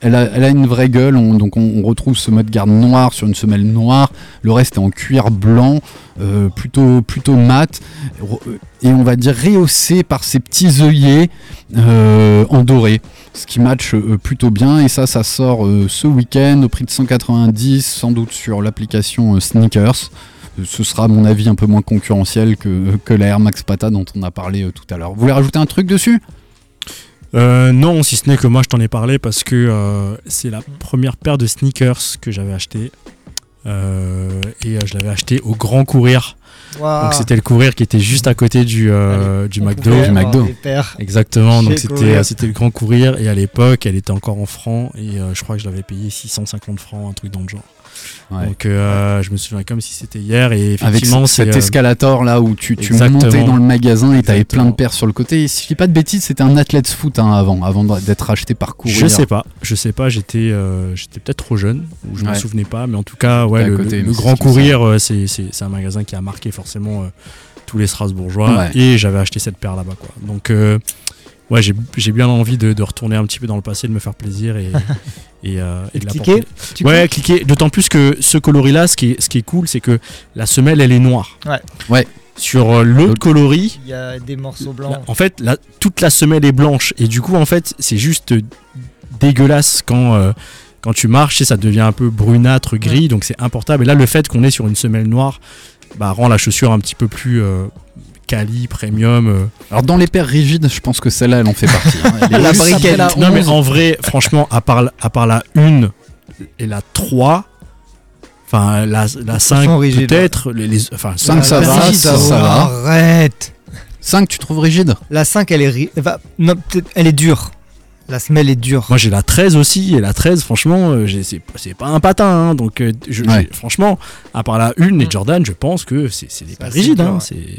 elle, a, elle a une vraie gueule, on- donc on, on retrouve ce mode garde noir sur une semelle noire, le reste est en cuir blanc, euh, plutôt, plutôt mat, Re- et on va dire rehaussé par ces petits œillets euh, en doré, ce qui match euh, plutôt bien, et ça, ça sort euh, ce week-end au prix de 190, sans doute sur l'application euh, Sneakers. Ce sera à mon avis un peu moins concurrentiel que, que la Air Max Pata dont on a parlé euh, tout à l'heure. Vous voulez rajouter un truc dessus? Euh, non, si ce n'est que moi je t'en ai parlé parce que euh, c'est la première paire de sneakers que j'avais acheté. Euh, et euh, je l'avais acheté au Grand Courir. Donc c'était le courir qui était juste à côté du, euh, McDo. du McDo. Exactement, donc c'était euh, c'était le grand courir et à l'époque elle était encore en francs et euh, je crois que je l'avais payé 650 francs, un truc dans le genre. Ouais. Donc euh, je me souviens comme si c'était hier et effectivement ce- cet euh, escalator là où tu, tu montais dans le magasin et t'avais plein de paires sur le côté. Et si je dis pas de bêtises, c'était un Athlete's Foot hein, avant, avant d'être acheté par Courir. Je sais pas, je sais pas, j'étais euh, j'étais peut-être trop jeune ou je me Ouais. souvenais pas, mais en tout cas, ouais, le, côté, le- mais le c'est Grand Courir, c'est un magasin qui a marqué forcément euh, tous les Strasbourgeois Ouais. et j'avais acheté cette paire là-bas quoi. Donc ouais, j'ai bien envie de, de retourner un petit peu dans le passé, de me faire plaisir et <laughs> et, euh, et de la Cliquer Ouais, cliquer. D'autant plus que ce coloris-là, ce qui est, ce qui est cool, c'est que la semelle, elle est noire. Ouais. Ouais. Sur euh, l'autre coloris, Il y a des morceaux blancs. la- en fait, la- toute la semelle est blanche. Et du coup, en fait, c'est juste dégueulasse quand, euh, quand tu marches et ça devient un peu brunâtre, gris. Donc c'est importable. Et là, le fait qu'on est sur une semelle noire bah, rend la chaussure un petit peu plus euh, quali, premium. euh. Alors dans les paires rigides, je pense que celle-là, elle en fait partie. hein. <laughs> La briquette. la Non, mais 11. en vrai, franchement, à part, à part la 1 et la 3, enfin la, la 5 sont rigides, peut-être, les, les- enfin Cinq, La- ça la va, rigide, ça, ça va. Arrête. 5, tu trouves rigide? La 5, elle est, ri- elle va- non, peut-être- elle est dure. La semelle est dure. Moi j'ai la 13 aussi, et la 13, franchement, euh, c'est pas un patin, hein, donc euh, je- Ouais. j'ai- franchement, à part la 1 et Mm. Jordan, je pense que c'est des pas c'est rigides, hein, ouais.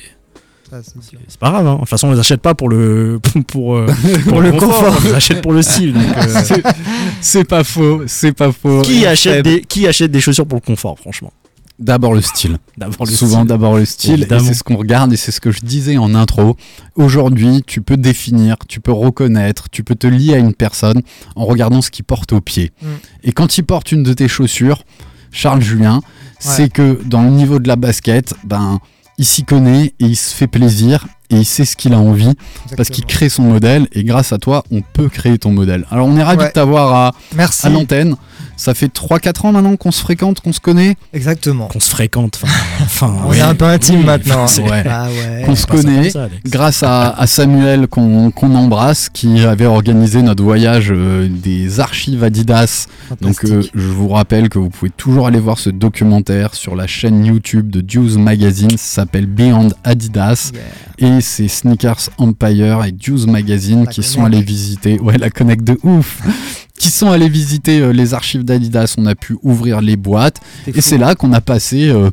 C'est Ça, c'est pas grave. hein. De toute façon, on les achète pas pour le, <laughs> pour, euh, <laughs> pour le confort. on les achète pour le style. euh, <laughs> C'est- pas faux, c'est pas faux. qui, achète des, qui achète des chaussures pour le confort, franchement? D'abord le style. D'abord le Souvent d'abord le style, c'est ce qu'on regarde et c'est ce que je disais en intro. Aujourd'hui, tu peux définir, tu peux reconnaître, tu peux te lier à une personne en regardant ce qu'il porte au pied. Mm. Et quand il porte une de tes chaussures, Charles Julien, c'est que dans le niveau de la basket, ben il s'y connaît et il se fait plaisir et il sait ce qu'il a envie parce qu'il crée son modèle et grâce à toi, on peut créer ton modèle. Alors on est ravi Ouais. de t'avoir à, Merci. à l'antenne. Ça fait 3-4 ans maintenant qu'on se fréquente, qu'on se connaît, Exactement. qu'on se fréquente. Enfin, <laughs> On oui. est un peu intime Oui, maintenant. c'est- Ouais. Ah ouais. qu'on se connaît. ça, grâce à, à Samuel qu'on embrasse, qui avait organisé notre voyage euh, des archives Adidas. Donc euh, je vous rappelle que vous pouvez toujours aller voir ce documentaire sur la chaîne YouTube de Juice Magazine, ça s'appelle Beyond Adidas. Yeah. et c'est Sneakers Empire et Juice Magazine La qui sont allés visiter, ouais la connect de ouf, <laughs> qui sont allés visiter euh, les archives d'Adidas, on a pu ouvrir les boîtes. Et c'est là qu'on a passé, euh,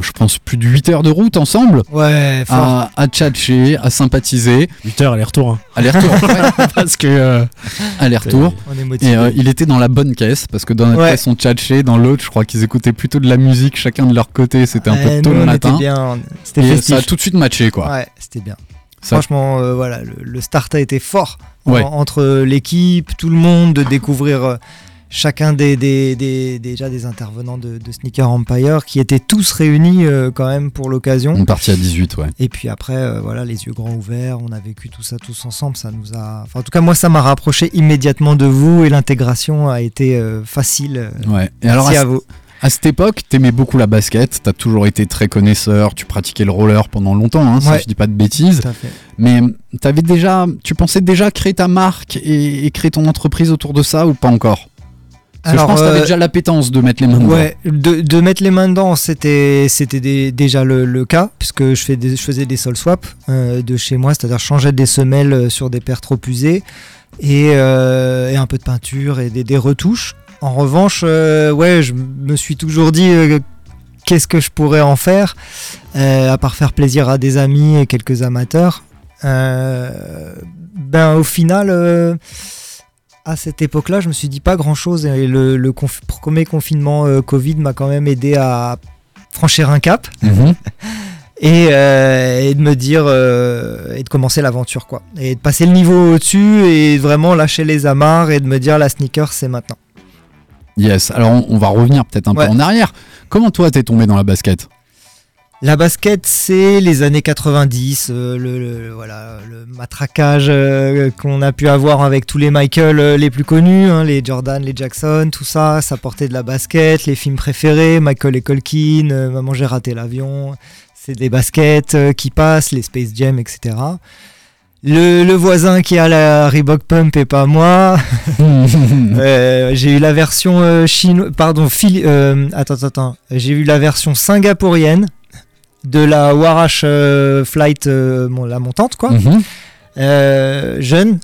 je pense, plus de 8 heures de route ensemble Ouais, fort. à, à tchatcher, à sympathiser, 8 heures aller-retour. hein. aller-retour, ouais, <laughs> Parce que. euh, aller-retour. On est motivé. Et euh, il était dans la bonne caisse parce que dans notre Ouais. caisse on tchatchait, dans l'autre je crois qu'ils écoutaient plutôt de la musique chacun de leur côté, c'était un Ouais, peu tôt nous, le matin. était bien. C'était Et festif. ça a tout de suite matché quoi. Ouais, c'était bien. Ça- Franchement, euh, voilà, le, le start a été fort Ouais. En- entre l'équipe, tout le monde, de découvrir euh, chacun des, des, des- déjà des intervenants de, de Sneaker Empire qui étaient tous réunis euh, quand même pour l'occasion. On est parti à 18 ouais. Et puis après, euh, voilà, les yeux grands ouverts, on a vécu tout ça tous ensemble. Ça nous a, enfin, en tout cas, moi, ça m'a rapproché immédiatement de vous et l'intégration a été euh, facile. Ouais. Et alors Merci à, à vous. à cette époque, t'aimais beaucoup la basket, t'as toujours été très connaisseur, tu pratiquais le roller pendant longtemps, hein, si Ouais. je dis pas de bêtises. Tout à fait. Mais t'avais déjà, tu pensais déjà créer ta marque et, et créer ton entreprise autour de ça ou pas encore? Parce que Alors, je pense que t'avais euh, déjà l'appétence de mettre les mains dedans. Ouais, de, de mettre les mains dedans, c'était déjà le, le cas, puisque je, fais des, je faisais des sol swaps euh, de chez moi, c'est-à-dire je changeais des semelles euh, sur des paires trop usées et, euh, et un peu de peinture et des, des retouches. En revanche, euh, ouais, je me suis toujours dit qu'est-ce que je pourrais en faire, à part faire plaisir à des amis et quelques amateurs. Ben au final. À cette époque-là, je me suis dit pas grand-chose et le, le conf- premier confinement euh, Covid m'a quand même aidé à franchir un cap Mhm. <laughs> et, euh, et de me dire euh, et de commencer l'aventure quoi et de passer le niveau au-dessus et vraiment lâcher les amarres et de me dire la sneaker c'est maintenant. Yes. Alors on, on va revenir peut-être un Ouais. peu en arrière. Comment toi t'es tombé dans la basket? La basket, c'est les années 90, euh, le, le- voilà, le matraquage euh, qu'on a pu avoir avec tous les Michael euh, les plus connus, hein, les Jordan, les Jackson, tout ça, ça portait de la basket, les films préférés, Michael et Colkin, Maman j'ai raté l'avion, c'est des baskets qui passent, les Space Jam, etc. Le, le voisin qui a la Reebok Pump et pas moi. <laughs> Euh, j'ai eu la version euh, chinoise, pardon, euh, attends, attends. j'ai eu la version singapourienne de la Warash euh, Flight, euh, bon, la montante quoi, Mhm. Euh, jeune,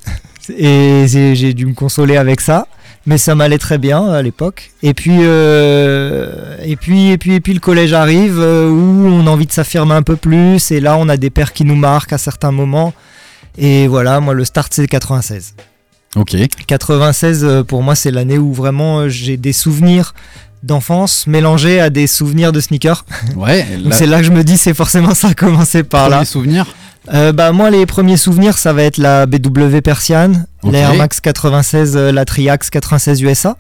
et j'ai dû me consoler avec ça, mais ça m'allait très bien à l'époque. Et puis, et puis, et puis, et puis le collège arrive où on a envie de s'affirmer un peu plus, et là on a des paires qui nous marquent à certains moments. Et voilà, moi le start c'est 96. Ok. 96, euh, pour moi, c'est l'année où vraiment j'ai des souvenirs d'enfance mélangés à des souvenirs de sneakers. Ouais. <laughs> C'est là que je me dis, c'est forcément ça a commencé par là. premier souvenir. Euh, bah, moi, les premiers souvenirs, ça va être la BW Persian, Ok. la Air Max 96, euh, la Triax 96 USA.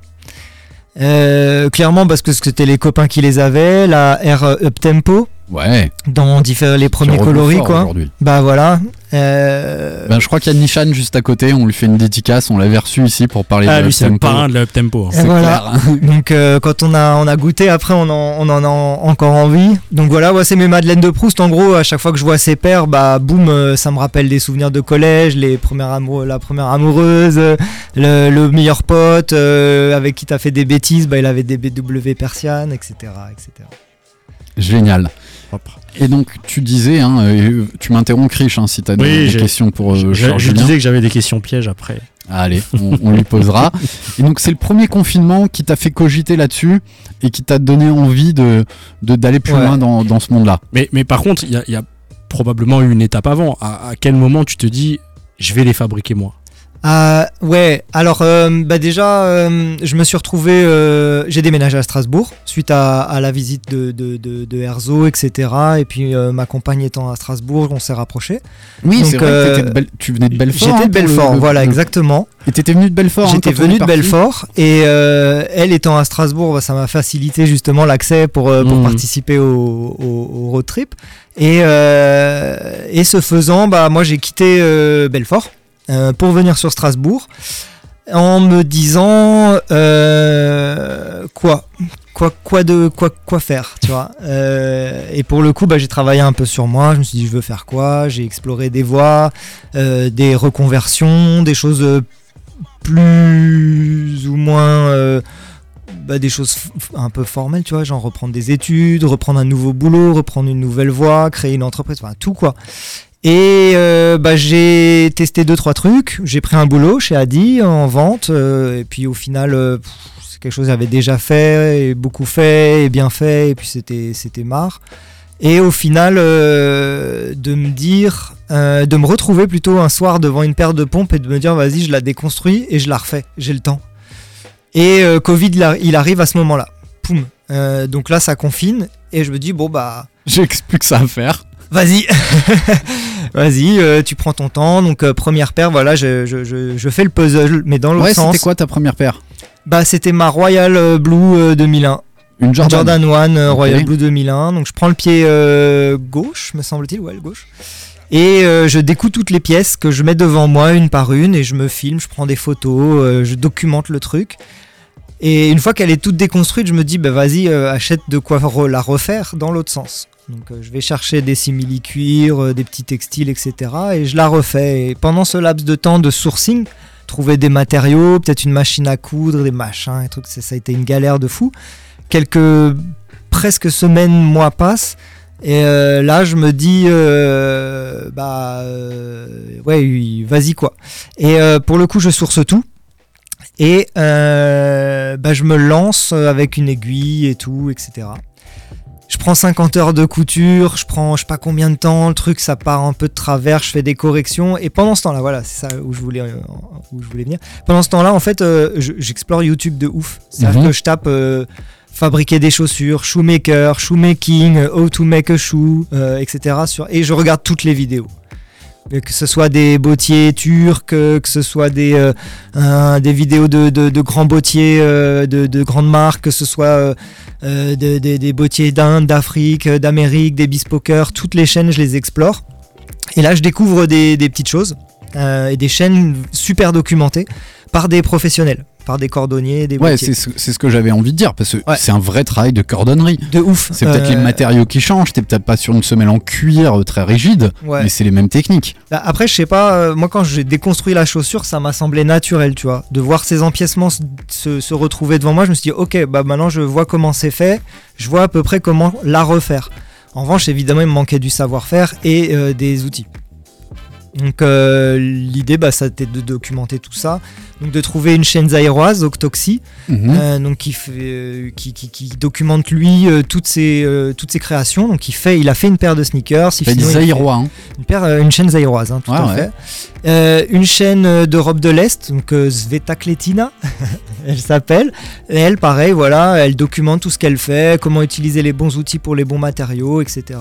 Euh, clairement, parce que c'était les copains qui les avaient, la Air euh, Up Tempo, Ouais. dans les premiers coloris, quoi. Bah voilà. Euh, Ben, je crois qu'il y a Nishan juste à côté, on lui fait une dédicace, on l'avait reçu ici pour parler Ah, de lui, c'est le parrain de la tempo. hein. Voilà. clair. <laughs> Donc euh, quand on a, on a goûté, après on en, on en a encore envie. Donc voilà, ouais, c'est mes Madeleines de Proust. En gros, à chaque fois que je vois ces paires, bah boum, euh, ça me rappelle des souvenirs de collège, les premières amour, la première amoureuse, le, le meilleur pote euh, avec qui t'as fait des bêtises, bah il avait des BW persianes, etc., etc. Génial. Et donc, tu disais, hein, euh, tu m'interromps, Krish, hein, si tu as Oui, des, questions pour euh, Je, Charles je Julien. disais que j'avais des questions pièges après. Allez, on, on lui posera. <laughs> Et donc, c'est le premier confinement qui t'a fait cogiter là-dessus et qui t'a donné envie de de- d'aller plus Ouais. loin dans, dans ce monde-là. Mais, mais par contre, il y a, y a probablement eu une étape avant. À, à quel moment tu te dis, je vais les fabriquer moi? Ah ouais, alors euh, bah déjà, euh, je me suis retrouvé, euh, j'ai déménagé à Strasbourg suite à, à la visite de, de, de, de Herzog, etc. Et puis euh, ma compagne étant à Strasbourg, on s'est rapprochés. Oui, c'est vrai euh, que tu venais de Belfort. J'étais hein, de le- Belfort, le- voilà, le- exactement. Et t'étais venu de Belfort. hein, J'étais venu de Belfort et euh, elle étant à Strasbourg, bah, ça m'a facilité justement l'accès pour, euh, pour Mhm. participer au, au- au road trip. Et, euh, et ce faisant, bah, moi j'ai quitté euh, Belfort euh, pour venir sur Strasbourg en me disant euh, quoi quoi quoi de quoi quoi faire tu vois Euh, et pour le coup bah, j'ai travaillé un peu sur moi je me suis dit je veux faire quoi j'ai exploré des voies des reconversions des choses plus ou moins bah, des choses un peu formelles, tu vois, genre reprendre des études, reprendre un nouveau boulot, reprendre une nouvelle voie, créer une entreprise, enfin tout quoi. Et euh, bah, j'ai testé deux trois trucs. J'ai pris un boulot chez Adi en vente. euh, et puis au final, euh, c'est quelque chose que j'avais déjà fait, et beaucoup fait, et bien fait. Et puis c'était c'était marre. Et au final, de me dire, de me retrouver plutôt un soir devant une paire de pompes et de me dire, vas-y, je la déconstruis et je la refais. J'ai le temps. Et Covid, il, arrive à ce moment-là. Poum. Donc là, ça confine. Et je me dis, bon, bah, J'ai plus que ça à faire. Vas-y, <laughs> vas-y, euh, tu prends ton temps. Donc euh, première paire, voilà, je, je, je, je fais le puzzle, mais dans l'autre Ouais, sens. c'était quoi ta première paire Bah c'était ma Royal euh, Blue euh, 2001. Une Jordan. Jordan 1 Ok. Royal Blue 2001. Donc je prends le pied gauche, me semble-t-il, ouais, le gauche. Et je découpe toutes les pièces que je mets devant moi une par une et je me filme, je prends des photos, je documente le truc. Et une fois qu'elle est toute déconstruite, je me dis, bah vas-y, euh, achète de quoi re- la refaire dans l'autre sens. Euh, je vais chercher des simili-cuirs, euh, des petits textiles, etc. Et je la refais. Pendant ce laps de temps de sourcing, trouver des matériaux, peut-être une machine à coudre, des machins, des trucs, ça, a été une galère de fou. Quelques presque semaines, mois passent. Et euh, là, je me dis, bah, ouais, vas-y quoi. Et pour le coup, je source tout. Et bah, je me lance avec une aiguille et tout, etc. Je prends 50 heures de couture, je prends je sais pas combien de temps, le truc ça part un peu de travers, je fais des corrections. Et pendant ce temps-là, voilà, c'est ça où je voulais, euh, où je voulais venir. Pendant ce temps-là, en fait, euh, je- j'explore YouTube de ouf. C'est-à-dire Mhm. que je tape euh, fabriquer des chaussures, shoemaker, shoemaking, how to make a shoe, euh, etc. Sur, et je regarde toutes les vidéos. Euh, Que ce soit des bottiers turcs, euh, que ce soit des, euh, des vidéos de, de- grands bottiers de, de grandes marques, que ce soit euh, euh, de- de- des bottiers d'Inde, d'Afrique, d'Amérique, des bespokers, toutes les chaînes, je les explore. Et là, je découvre des, des petites choses et des chaînes super documentées par des professionnels, par des cordonniers, des Ouais, c'est ce, que j'avais envie de dire, parce que Ouais. c'est un vrai travail de cordonnerie. De ouf. C'est peut-être Euh, les matériaux qui changent, t'es peut-être pas sur une semelle en cuir euh, très rigide, Ouais. mais c'est les mêmes techniques. Bah, Après, je sais pas, euh, moi quand j'ai déconstruit la chaussure, ça m'a semblé naturel, tu vois. De voir ces empiècements se, se- se retrouver devant moi, je me suis dit, ok, bah maintenant je vois comment c'est fait, je vois à peu près comment la refaire. En revanche, évidemment, il me manquait du savoir-faire et euh, des outils. Donc euh, l'idée, bah, ça a été de documenter tout ça. Donc de trouver une chaîne zaïroise, Octoxy, euh, donc qui, fait, euh, qui, qui- qui documente lui toutes, ses, toutes ses créations. Donc il, fait, il a fait une paire de sneakers. Il fait- zaïrois, hein. une, paire, une chaîne zaïroise, hein, tout Ouais, à ouais. fait. Une chaîne d'Europe de l'Est, donc Sveta Kletina, <laughs> elle s'appelle. Et elle, pareil, voilà, elle documente tout ce qu'elle fait, comment utiliser les bons outils pour les bons matériaux, etc.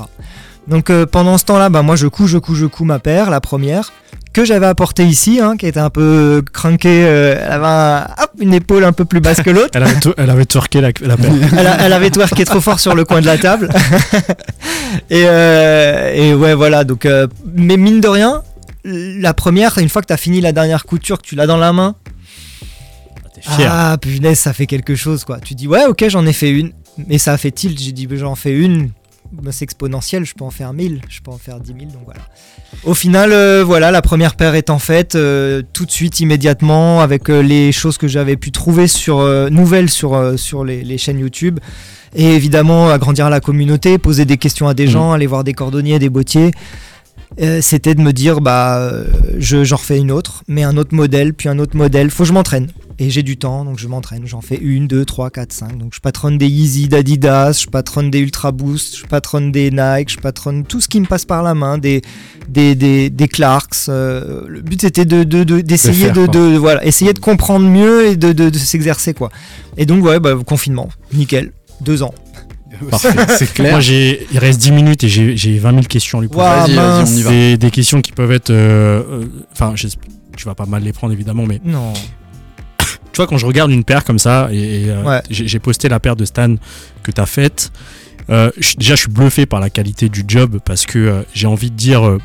Donc euh, pendant ce temps-là, bah, moi je couds, je couds, je couds ma paire, la première, que j'avais apportée ici, hein, qui était un peu craquée, elle avait un- hop, une épaule un peu plus basse que l'autre. Elle avait, elle avait twerké la, la paire. elle, a- elle avait twerké trop fort sur le coin de la table. <laughs> et, euh, et ouais, voilà. Donc, euh, mais mine de rien, la première, une fois que tu as fini la dernière couture, que tu l'as dans la main, T'es fier. ah punaise, ça fait quelque chose quoi. Tu dis, ouais, ok, j'en ai fait une. Mais ça a fait tilt. J'ai dit, j'en fais une. Bah, c'est exponentiel, je peux en faire 1000, je peux en faire 10 000, donc voilà. Au final, euh, voilà, la première paire étant faite, euh, tout de suite, immédiatement, avec euh, les choses que j'avais pu trouver sur euh, nouvelles sur, sur les, les chaînes YouTube. Et évidemment, agrandir la communauté, poser des questions à des Mhm. gens, aller voir des cordonniers, des bottiers. Euh, C'était de me dire, bah, euh, je- j'en refais une autre, mais un autre modèle, puis un autre modèle. Faut que je m'entraîne. Et j'ai du temps, donc je m'entraîne. J'en fais une, deux, trois, quatre, cinq. Donc je patronne des Yeezy d'Adidas, je patronne des Ultra Boost, je patronne des Nike, je patronne tout ce qui me passe par la main, des, des, des, des Clarks. euh, le but c'était de, de, de- d'essayer faire, de, quoi. de, voilà, essayer de comprendre mieux et de, de, de s'exercer quoi. Et donc ouais, bah, confinement, nickel, deux ans. <laughs> Parfait, c'est clair. Moi, j'ai, il reste 10 minutes et j'ai, j'ai 20 000 questions à lui poser. Ouah, Vas-y, vas-y, mince. on y va. C'est des questions qui peuvent être. euh, euh, Enfin, tu vas pas mal les prendre évidemment, mais Non. <coughs> tu vois, quand je regarde une paire comme ça, et, et, euh, Ouais. j'ai, posté la paire de Stan que tu as faite, euh, déjà je suis bluffé par la qualité du job parce que euh, j'ai envie de dire, euh,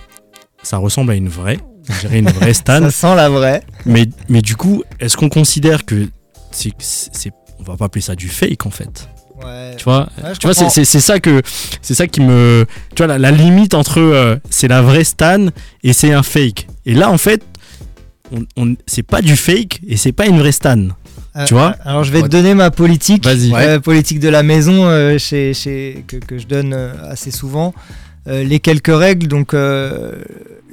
ça ressemble à une vraie. Je dirais une vraie <laughs> Stan. Ça sent la vraie. mais, mais du coup, est-ce qu'on considère que c'est, on va pas appeler ça du fake en fait? Ouais. Tu vois, Ouais, tu vois c'est, comprends. c'est, c'est ça que c'est ça qui me tu vois la, la limite entre euh, c'est la vraie Stan et c'est un fake. Et là en fait, on, on- c'est pas du fake et c'est pas une vraie Stan. Euh, Tu vois Alors je vais Ouais. te donner ma politique, Vas-y. euh, politique de la maison euh, chez, chez- que, que je donne euh, assez souvent. Euh, les quelques règles, donc euh,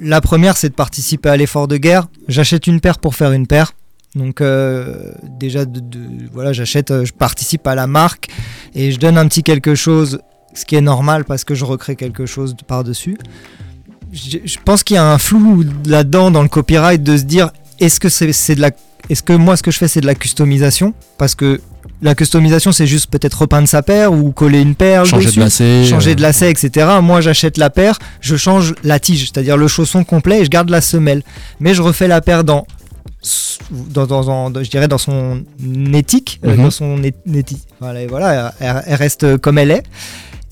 la première c'est de participer à l'effort de guerre. J'achète une paire pour faire une paire. Donc euh, déjà, de, de- voilà, j'achète, euh, je participe à la marque et je donne un petit quelque chose, ce qui est normal parce que je recrée quelque chose de- par-dessus. Je, je pense qu'il y a un flou là-dedans dans le copyright de se dire est-ce que c'est de la, est-ce que moi ce que je fais c'est de la customisation? Parce que la customisation c'est juste peut-être repeindre sa paire ou coller une perle Changer dessus de lacet. changer euh, de lacet, etc. Moi, j'achète la paire, je change la tige, c'est-à-dire le chausson complet, et je garde la semelle. Mais je refais la paire dans, dans, dans- dans- je dirais dans son éthique, euh, Mhm. dans son é- éthi- Voilà, voilà, elle, elle reste comme elle est.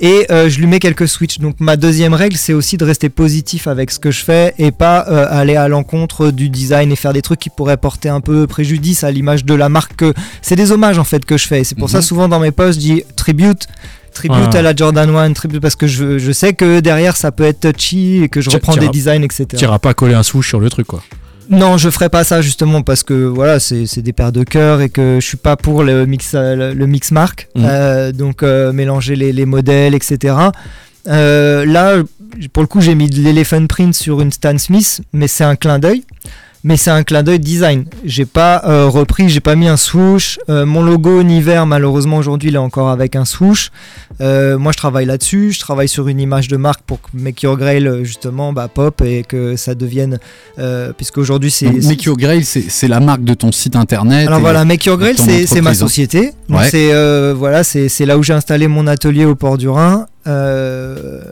Et euh, je lui mets quelques switches. Donc ma deuxième règle, c'est aussi de rester positif avec ce que je fais et pas euh, aller à l'encontre du design et faire des trucs qui pourraient porter un peu préjudice à l'image de la marque. que- C'est des hommages en fait que je fais. C'est pour ça Mhm. souvent dans mes posts, je dis tribute. Tribute Ouais. à la Jordan 1, tribute parce que je, je sais que derrière ça peut être touchy et que je reprends des designs, etc. Tu iras pas coller un swoosh sur le truc, quoi. Non, je ferai pas ça justement parce que voilà, c'est des paires de cœur et que je suis pas pour le mix, le, le mix marque. Mhm. Euh, donc euh, mélanger les, les modèles, etc. Euh, là, pour le coup, j'ai mis de l'elephant print sur une Stan Smith, mais c'est un clin d'œil. Mais c'est un clin d'œil design. J'ai pas euh, repris, j'ai pas mis un swoosh. Euh, mon logo Niver, malheureusement aujourd'hui, il est encore avec un swoosh. Euh, moi, je travaille là-dessus. Je travaille sur une image de marque pour que Make Your Grail justement bah, pop et que ça devienne, euh, puisque aujourd'hui c'est Make Your Grail, c'est la marque de ton site internet. alors voilà, Make Your ton c'est ma société. Ouais. c'est voilà, c'est c'est là où j'ai installé mon atelier au port du Rhin. Euh,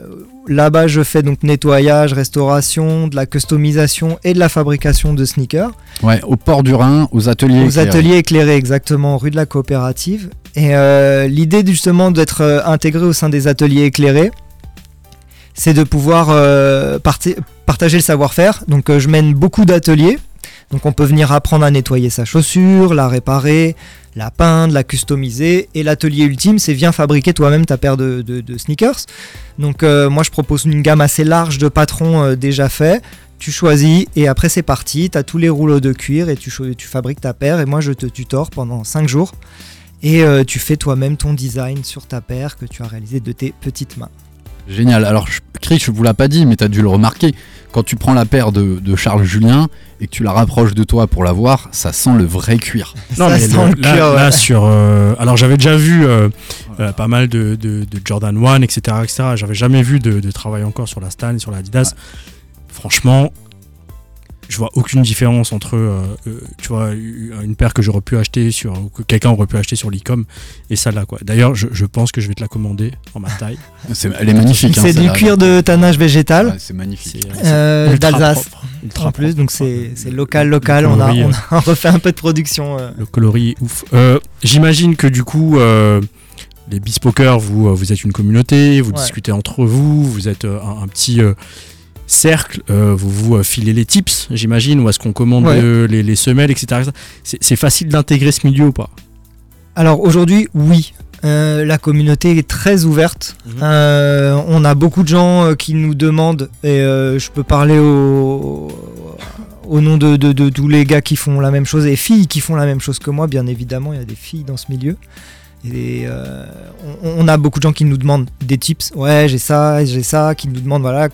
Là-bas, je fais donc nettoyage, restauration, de la customisation et de la fabrication de sneakers. Ouais, au port du Rhin, aux ateliers. Aux éclairés. ateliers éclairés, exactement, rue de la Coopérative. Et euh, l'idée justement d'être euh, intégré au sein des ateliers éclairés, c'est de pouvoir euh, partager le savoir-faire. Donc je mène beaucoup d'ateliers. Donc on peut venir apprendre à nettoyer sa chaussure, la réparer, la peindre, la customiser. Et l'atelier ultime, c'est viens fabriquer toi-même ta paire de, sneakers. Donc euh, moi je propose une gamme assez large de patrons euh, déjà faits. Tu choisis et après c'est parti, tu as tous les rouleaux de cuir et tu, fabriques ta paire et moi je te tutore pendant 5 jours et euh, tu fais toi-même ton design sur ta paire que tu as réalisé de tes petites mains. Génial. Alors, Chris, je vous l'ai pas dit, mais tu as dû le remarquer. Quand tu prends la paire de, de Charles Julien et que tu la rapproches de toi pour la voir, ça sent le vrai cuir. <laughs> Non, Ça mais sent le- le là, cuir, ouais. là, sur. euh, alors, j'avais déjà vu euh, euh, pas mal de, de- de Jordan 1, etc. etc. J'avais jamais vu de, de travail encore sur la Stan et sur la Adidas. Franchement, je vois aucune différence entre, euh, euh, tu vois, une paire que j'aurais pu acheter sur. ou que quelqu'un aurait pu acheter sur l'e-com et celle-là, quoi. D'ailleurs, je, je pense que je vais te la commander en ma taille. <laughs> C'est- Elle est magnifique. hein, c'est du cuir de tannage végétal Ouais, c'est magnifique. C'est euh, d'Alsace en plus, donc c'est c'est local, local. On a, on a <laughs> refait un peu de production. euh. Le coloris est ouf. Euh, J'imagine que du coup, euh, les Bespokers, vous, vous êtes une communauté, vous Ouais. discutez entre vous, vous êtes un, un petit euh, cercle, euh, vous vous euh, filez les tips, j'imagine, où est-ce qu'on commande Ouais. euh, les, les semelles, etc. C'est facile d'intégrer ce milieu ou pas? Alors aujourd'hui, oui. Euh, la communauté est très ouverte. Mhm. Euh, on a beaucoup de gens qui nous demandent, et je peux parler au, au nom de, de- de tous les gars qui font la même chose et filles qui font la même chose que moi, bien évidemment, il y a des filles dans ce milieu. Et euh, on, on a beaucoup de gens qui nous demandent des tips. Ouais, j'ai ça, j'ai ça, qui nous demandent voilà,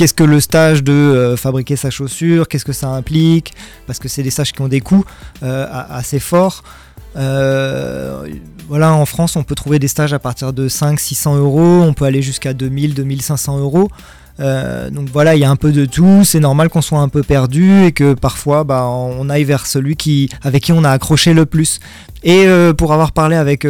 qu'est-ce que le stage de euh, fabriquer sa chaussure, qu'est-ce que ça implique, parce que c'est des stages qui ont des coûts euh, assez forts. Euh, voilà, en France, on peut trouver des stages à partir de 500-600 euros, on peut aller jusqu'à 2000-2500 euros. Donc voilà, il y a un peu de tout. C'est normal qu'on soit un peu perdu et que parfois, bah, on aille vers celui qui, avec qui on a accroché le plus. Et pour avoir parlé avec,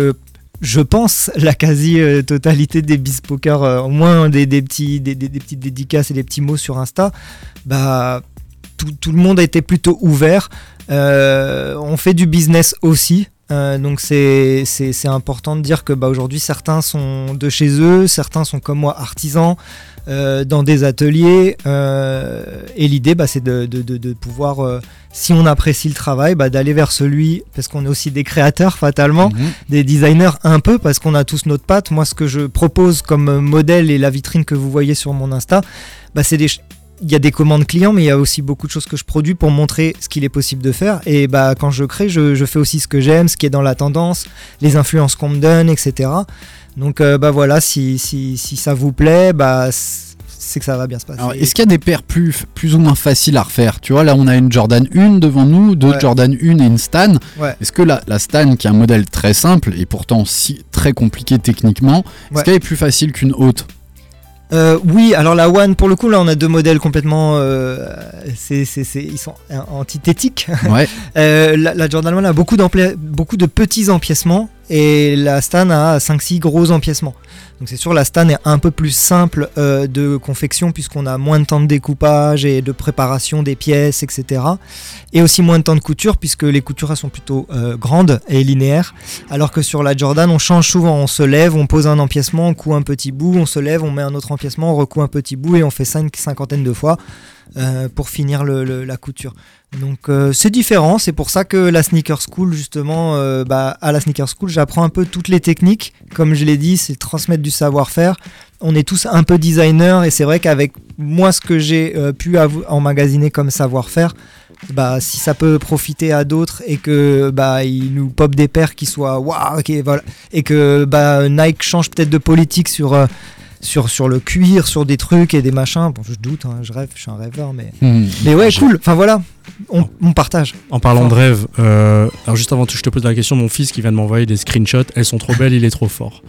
je pense, la quasi-totalité des bispokers, euh, au moins des, petits, des, petites dédicaces et des petits mots sur Insta, bah, tout, le monde a été plutôt ouvert. Euh, on fait du business aussi. Euh, donc c'est important de dire que bah, aujourd'hui certains sont de chez eux, certains sont comme moi artisans dans des ateliers et l'idée bah, c'est de, de- pouvoir, si on apprécie le travail, bah, d'aller vers celui, parce qu'on est aussi des créateurs fatalement, Mhm. des designers un peu parce qu'on a tous notre patte. Moi, ce que je propose comme modèle et la vitrine que vous voyez sur mon Insta, bah, c'est des. Il y a des commandes clients, mais il y a aussi beaucoup de choses que je produis pour montrer ce qu'il est possible de faire. Et bah, quand je crée, je, je fais aussi ce que j'aime, ce qui est dans la tendance, les influences qu'on me donne, etc. Donc euh, bah voilà, si, si, si ça vous plaît, bah, c'est que ça va bien se passer. Alors, est-ce qu'il y a des paires plus, plus ou moins faciles à refaire Tu vois, là, on a une Jordan 1 devant nous, deux Ouais. Jordan 1 et une Stan. Ouais. Est-ce que la, la Stan, qui est un modèle très simple et pourtant si très compliqué techniquement, est-ce Ouais. qu'elle est plus facile qu'une haute Euh, oui, alors la One, pour le coup, là, on a deux modèles complètement. euh, ils sont antithétiques. Ouais. <laughs> Euh, la, la Jordan 1 a beaucoup de petits empiècements et la Stan a 5-6 gros empiècements. Donc c'est sûr, la Stan est un peu plus simple euh, de confection puisqu'on a moins de temps de découpage et de préparation des pièces, etc. Et aussi moins de temps de couture puisque les coutures sont plutôt euh, grandes et linéaires. Alors que sur la Jordan, on change souvent. On se lève, on pose un empiècement, on coud un petit bout, on se lève, on met un autre empiècement, on recoud un petit bout et on fait cinq cinquantaine de fois euh, pour finir la couture. Donc euh, c'est différent, c'est pour ça que la sneaker school justement, euh, bah, à la sneaker school, j'apprends un peu toutes les techniques. Comme je l'ai dit, c'est transmettre du savoir-faire. On est tous un peu designers et c'est vrai qu'avec moi ce que j'ai pu emmagasiner comme savoir-faire, bah si ça peut profiter à d'autres et que bah ils nous pop des paires qui soient waouh, ok, voilà, et que Nike change peut-être de politique sur sur, sur le cuir, sur des trucs et des machins. Bon, je doute, hein, je rêve, je suis un rêveur, mais. Hmm. Mais ouais, cool. Enfin voilà, on, on partage. En parlant de rêve, euh, alors juste avant que je te pose la question, mon fils qui vient de m'envoyer des screenshots, elles sont trop belles, il est trop fort.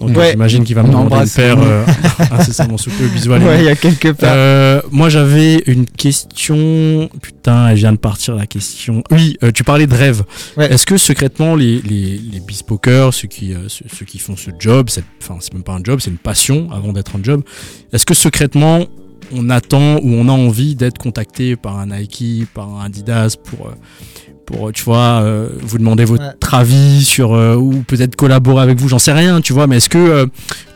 Donc Ouais. j'imagine qu'il va me demander une paire <laughs> euh, <laughs> incessamment sous peu, bisous à. Ouais, il y a quelques paires. Euh, moi j'avais une question. Putain, elle vient de partir la question. Oui, euh, tu parlais de rêve. Ouais. Est-ce que secrètement les, les, les bespokers, ceux qui, ceux, ceux qui font ce job, enfin c'est même pas un job, c'est une passion avant d'être un job, est-ce que secrètement on attend ou on a envie d'être contacté par un Nike, par un Adidas pour. Pour, euh, tu vois, euh, vous demander votre Ouais. avis sur euh, ou peut-être collaborer avec vous, j'en sais rien, tu vois, mais est-ce que euh,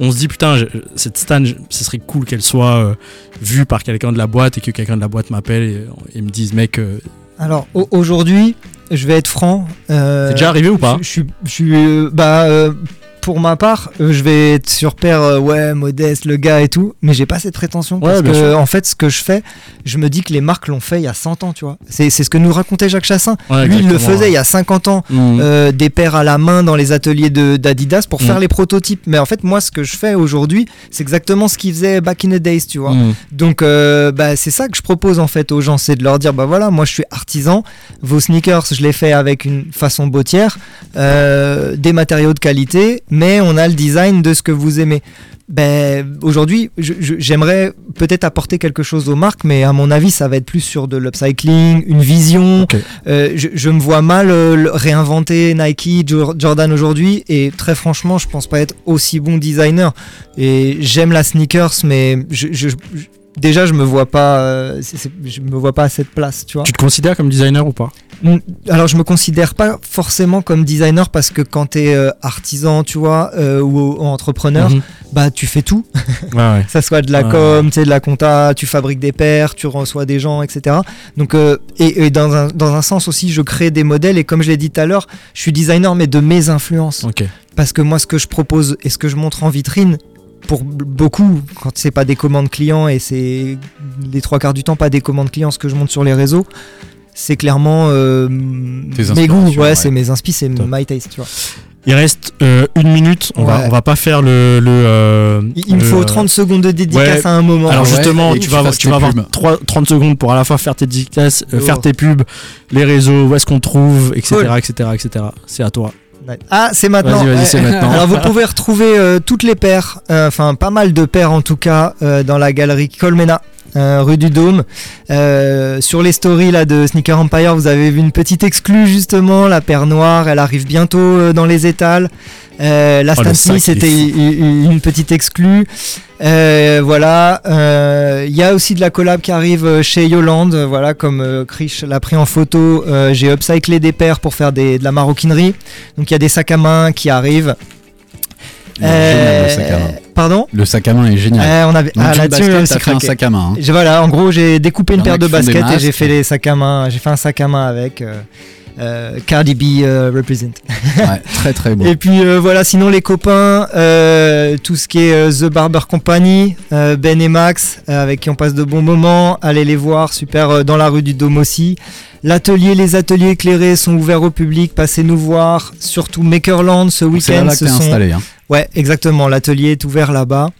on se dit putain, je- cette stan, je- ce serait cool qu'elle soit vue par quelqu'un de la boîte et que quelqu'un de la boîte m'appelle et, et me dise mec, Alors au- aujourd'hui, je vais être franc. c'est déjà arrivé ou pas Je, suis, euh, bah, pour ma part, euh, je vais être sur paire, euh, ouais, modeste, le gars et tout, mais j'ai pas cette prétention parce que, sûr. en fait, ce que je fais, je me dis que les marques l'ont fait il y a 100 ans, tu vois. C'est ce que nous racontait Jacques Chassin. Ouais, Lui, il le faisait il y a 50 ans. Mhm. euh, des paires à la main dans les ateliers d'Adidas pour faire Mm. les prototypes. Mais en fait, moi, ce que je fais aujourd'hui, c'est exactement ce qu'ils faisaient back in the days, tu vois. Mhm. Donc, euh, bah, c'est ça que je propose en fait aux gens, c'est de leur dire, bah voilà, moi je suis artisan, vos sneakers, je les fais avec une façon bottière, des matériaux de qualité, mais on a le design de ce que vous aimez. Ben, aujourd'hui, j'aimerais peut-être apporter quelque chose aux marques, mais à mon avis, ça va être plus sur de l'upcycling, une vision. Euh, je, je me vois mal euh, réinventer Nike, Jo- Jordan aujourd'hui, et très franchement, je pense pas être aussi bon designer. Et j'aime la sneakers, mais je, je- je- déjà, je me vois pas, euh, je me vois pas à cette place, tu vois. Tu te considères comme designer ou pas? Alors, je me considère pas forcément comme designer parce que quand tu es artisan, tu vois, euh, ou, ou entrepreneur, Mhm. bah tu fais tout. Ouais. que <laughs> ça soit de la Ouais. com, de la compta, tu fabriques des paires, tu reçois des gens, etc. Donc, euh, et, et dans, un, dans un sens aussi, je crée des modèles et comme je l'ai dit tout à l'heure, je suis designer mais de mes influences. Parce que moi, ce que je propose et ce que je montre en vitrine, pour beaucoup, quand c'est pas des commandes clients et c'est les trois quarts du temps pas des commandes clients, ce que je montre sur les réseaux, c'est clairement euh, mes goûts, ouais, c'est mes inspi, c'est my taste, tu vois. Il reste euh, une minute. On va Ouais. on va pas faire le le. euh, Il, me le, faut euh, 30 secondes de dédicace ouais. à un moment. Alors justement, tu vas tu avoir, fasses tu tes vas avoir pubs. 3 30 secondes pour à la fois faire tes dédicaces, euh, Oh. faire tes pubs, les réseaux, où est-ce qu'on trouve, etc., Cool. etc., etc. C'est à toi. Ah, c'est maintenant. Vas-y, vas-y, Ouais. c'est maintenant. Alors vous pouvez retrouver euh, toutes les paires, euh, enfin pas mal de paires en tout cas, euh, dans la galerie Colmena. Euh, rue du Dôme. Euh, sur les stories là de Sneaker Empire, vous avez vu une petite exclue justement, la paire noire, elle arrive bientôt euh, dans les étals. La Oh, Stan Smith c'était une petite exclue. Voilà, il y a aussi de la collab qui arrive chez Yolande, voilà comme Krish l'a pris en photo. J'ai upcyclé des paires pour faire des, de la maroquinerie. Donc il y a des sacs à main qui arrivent. Euh. Pardon Le sac à main est génial. Euh, on avait, Donc, ah, là-dessus, fait un sac à main. hein. Voilà, en gros, j'ai découpé une paire de baskets et j'ai fait les sacs à main. J'ai fait un sac à main avec euh, euh, Cardi B euh, represent. Ouais, très très <laughs> beau. Et puis euh, voilà, sinon les copains, tout ce qui est The Barber Company, Ben et Max, avec qui on passe de bons moments, allez les voir, super dans la rue du Dôme aussi. L'atelier, les ateliers éclairés sont ouverts au public, passez nous voir, surtout Makerland ce C'est là, week-end. que ce sont- installé. hein. Ouais, exactement. L'atelier est ouvert là-bas.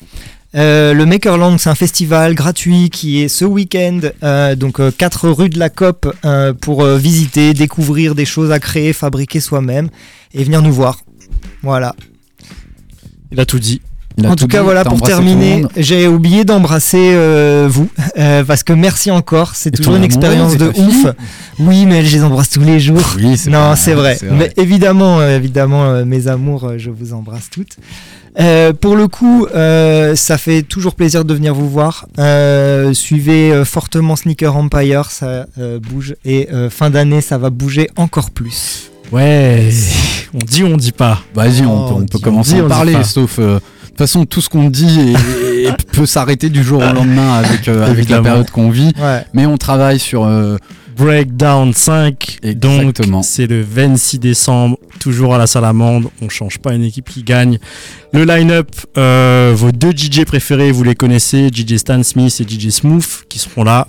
Euh, le Makerland, c'est un festival gratuit qui est ce week-end, euh, donc 4 rue de la COP, euh, pour euh, visiter, découvrir des choses à créer, fabriquer soi-même et venir nous voir. Voilà. Il a tout dit. En tout cas, dit, voilà, pour terminer, j'ai oublié d'embrasser euh, vous, <laughs> euh, parce que merci encore, c'est toujours une expérience de ouf. Oui, mais je les embrasse tous les jours. Oui, Non, c'est vrai. Mais évidemment, euh, évidemment, euh, mes amours, je vous embrasse toutes. Euh, pour le coup, euh, ça fait toujours plaisir de venir vous voir. Euh, suivez euh, fortement Sneaker Empire, ça euh, bouge. Et euh, fin d'année, ça va bouger encore plus. Ouais. <laughs> On dit ou on dit pas? Vas-y, on Oh, peut, on on peut dit- commencer on à en parler, sauf. De toute façon, tout ce qu'on dit est- est- <laughs> peut s'arrêter du jour au lendemain avec, euh, avec la période qu'on vit. Ouais. Mais on travaille sur. euh, Breakdown 5. Exactement. Donc, c'est le 26 décembre, toujours à la Salamande. On change pas une équipe qui gagne. Le line-up, euh, vos deux DJ préférés, vous les connaissez, DJ Stan Smith et DJ Smooth, qui seront là.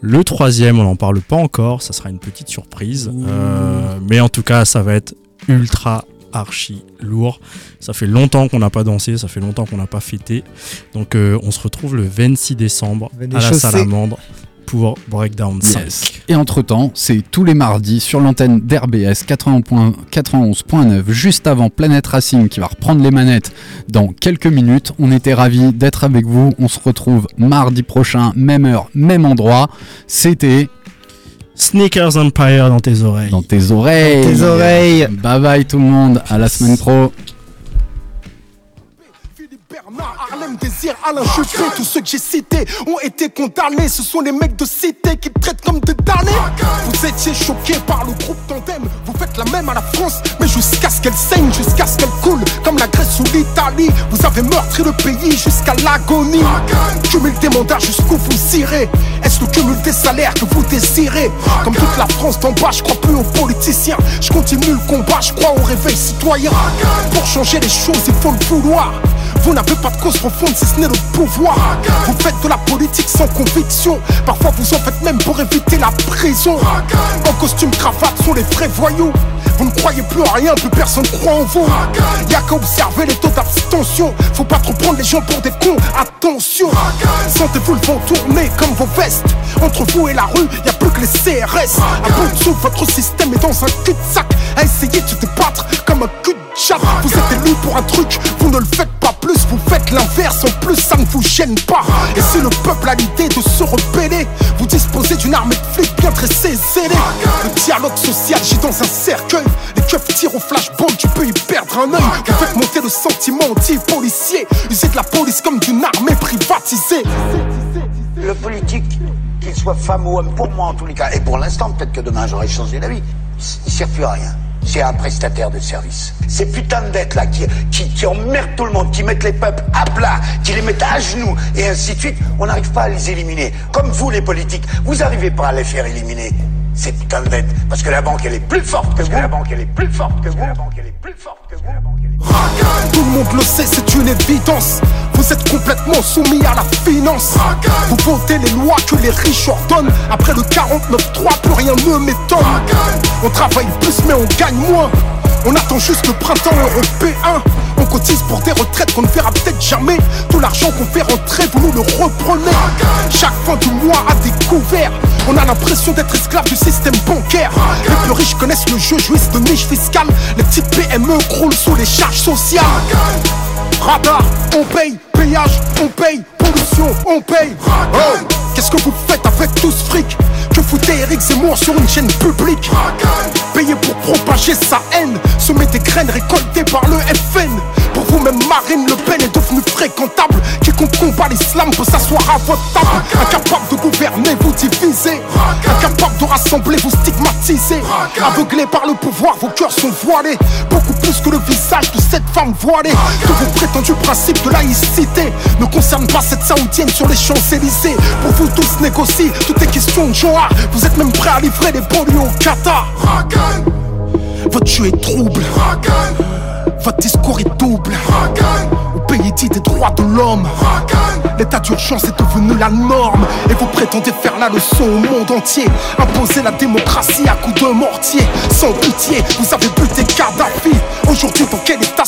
Le troisième, on n'en parle pas encore, ça sera une petite surprise. Euh, mais en tout cas, ça va être ultra archi lourd. Ça fait longtemps qu'on n'a pas dansé, ça fait longtemps qu'on n'a pas fêté. Donc euh, on se retrouve le 26 décembre Venez à la. Salamandre pour Breakdown 5. Yes. Et entre-temps, c'est tous les mardis sur l'antenne d'RBS 80 91.9, juste avant Planète Racing qui va reprendre les manettes dans quelques minutes. On était ravis d'être avec vous. On se retrouve mardi prochain, même heure, même endroit. C'était Sneakers Empire dans tes oreilles. dans tes oreilles. Dans tes oreilles. Bye bye tout le monde. À la semaine pro. Désir, tous ceux que j'ai cités ont été condamnés. Ce sont les mecs de cité qui te traitent comme des damnés. Vous étiez choqués par le groupe Tandem. Vous faites la même à la France, mais jusqu'à ce qu'elle saigne, jusqu'à ce qu'elle coule, comme la Grèce ou l'Italie. Vous avez meurtri le pays jusqu'à l'agonie. Cumul des mandats jusqu'où vous irez? Est-ce le cumul des salaires que vous désirez? Comme toute la France d'en bas, je crois plus aux politiciens. Je continue le combat, je crois au réveil citoyen. Pour changer les choses, il faut le vouloir. Vous n'avez pas de cause profonde si ce n'est le pouvoir. Vous faites de la politique sans conviction. Parfois vous en faites même pour éviter la prison. En costume cravate sont les vrais voyous. Vous ne croyez plus en rien, plus personne croit en vous. Y'a qu'à observer les taux d'abstention. Faut pas trop prendre les gens pour des cons, attention. Sentez-vous le vent tourner comme vos vestes. Entre vous et la rue, y a plus que les CRS. À bout de votre système est dans un cul-de-sac. À essayer de se débattre comme un cul de Vous êtes élu pour un truc, vous ne le faites pas plus, vous faites l'inverse. En plus, ça ne vous gêne pas. Et si le peuple a l'idée de se rebeller, vous disposez d'une armée de flics bien dressés, zélés. Le dialogue social gît dans un cercueil. Les keufs tirent au flashball, tu peux y perdre un œil. Vous faites monter le sentiment anti-policier. Usez de la police comme d'une armée privatisée. Le politique, qu'il soit femme ou homme, pour moi en tous les cas, et pour l'instant, peut-être que demain j'aurai changé d'avis, il sert plus à rien. C'est un prestataire de service. Ces putains de dettes là qui, qui, qui emmerdent tout le monde, qui mettent les peuples à plat, qui les mettent à genoux, et ainsi de suite, on n'arrive pas à les éliminer. Comme vous les politiques, vous n'arrivez pas à les faire éliminer. Ces putains de dettes. Parce que la banque elle est plus forte que vous. La banque elle est plus forte que vous. La banque elle est plus forte que vous. La banque elle est plus forte que vous. Tout le monde le sait, c'est une évidence. Vous êtes complètement soumis à la finance. Vous votez les lois que les riches ordonnent. Après le 49-3, plus rien ne m'étonne. On travaille plus, mais on gagne moins. On attend juste le printemps européen. On cotise pour des retraites qu'on ne verra peut-être jamais. Tout l'argent qu'on fait rentrer, vous nous le reprenez. Chaque fin du mois à découvert. On a l'impression d'être esclave du système bancaire. Les plus riches connaissent le jeu, jouissent de niche fiscale. Les petites PME croulent sous les charges sociales. Radar, on paye, péage, on paye, pollution, on paye. Oh, Qu'est-ce que vous faites avec tout ce fric Que foutez Eric Zemmour sur une chaîne publique. Payé pour propager sa haine. Semer des graines récoltées par le FN Pour vous-même Marine Le Pen est devenue fréquentable. Quiconque combat l'islam peut s'asseoir à votre table. Incapable de gouverner, vous divisez. Incapable de rassembler, vous stigmatisez. Aveuglés par le pouvoir, vos cœurs sont voilés. Beaucoup plus que le visage de cette femme voilée. Que vos prétendus principes de laïcité Ne concernent pas cette saoudienne sur les Champs-Élysées. Pour vous tous négocier, tout est question de genre Vous êtes même prêts à livrer les banlieues au Qatar Votre jeu est trouble. Votre discours est double. Au pays dit des droits de l'homme. L'état d'urgence est devenu la norme. Et vous prétendez faire la leçon au monde entier. Imposer la démocratie à coups de mortier. Sans pitié, vous avez buté Kadhafi. Aujourd'hui dans quel état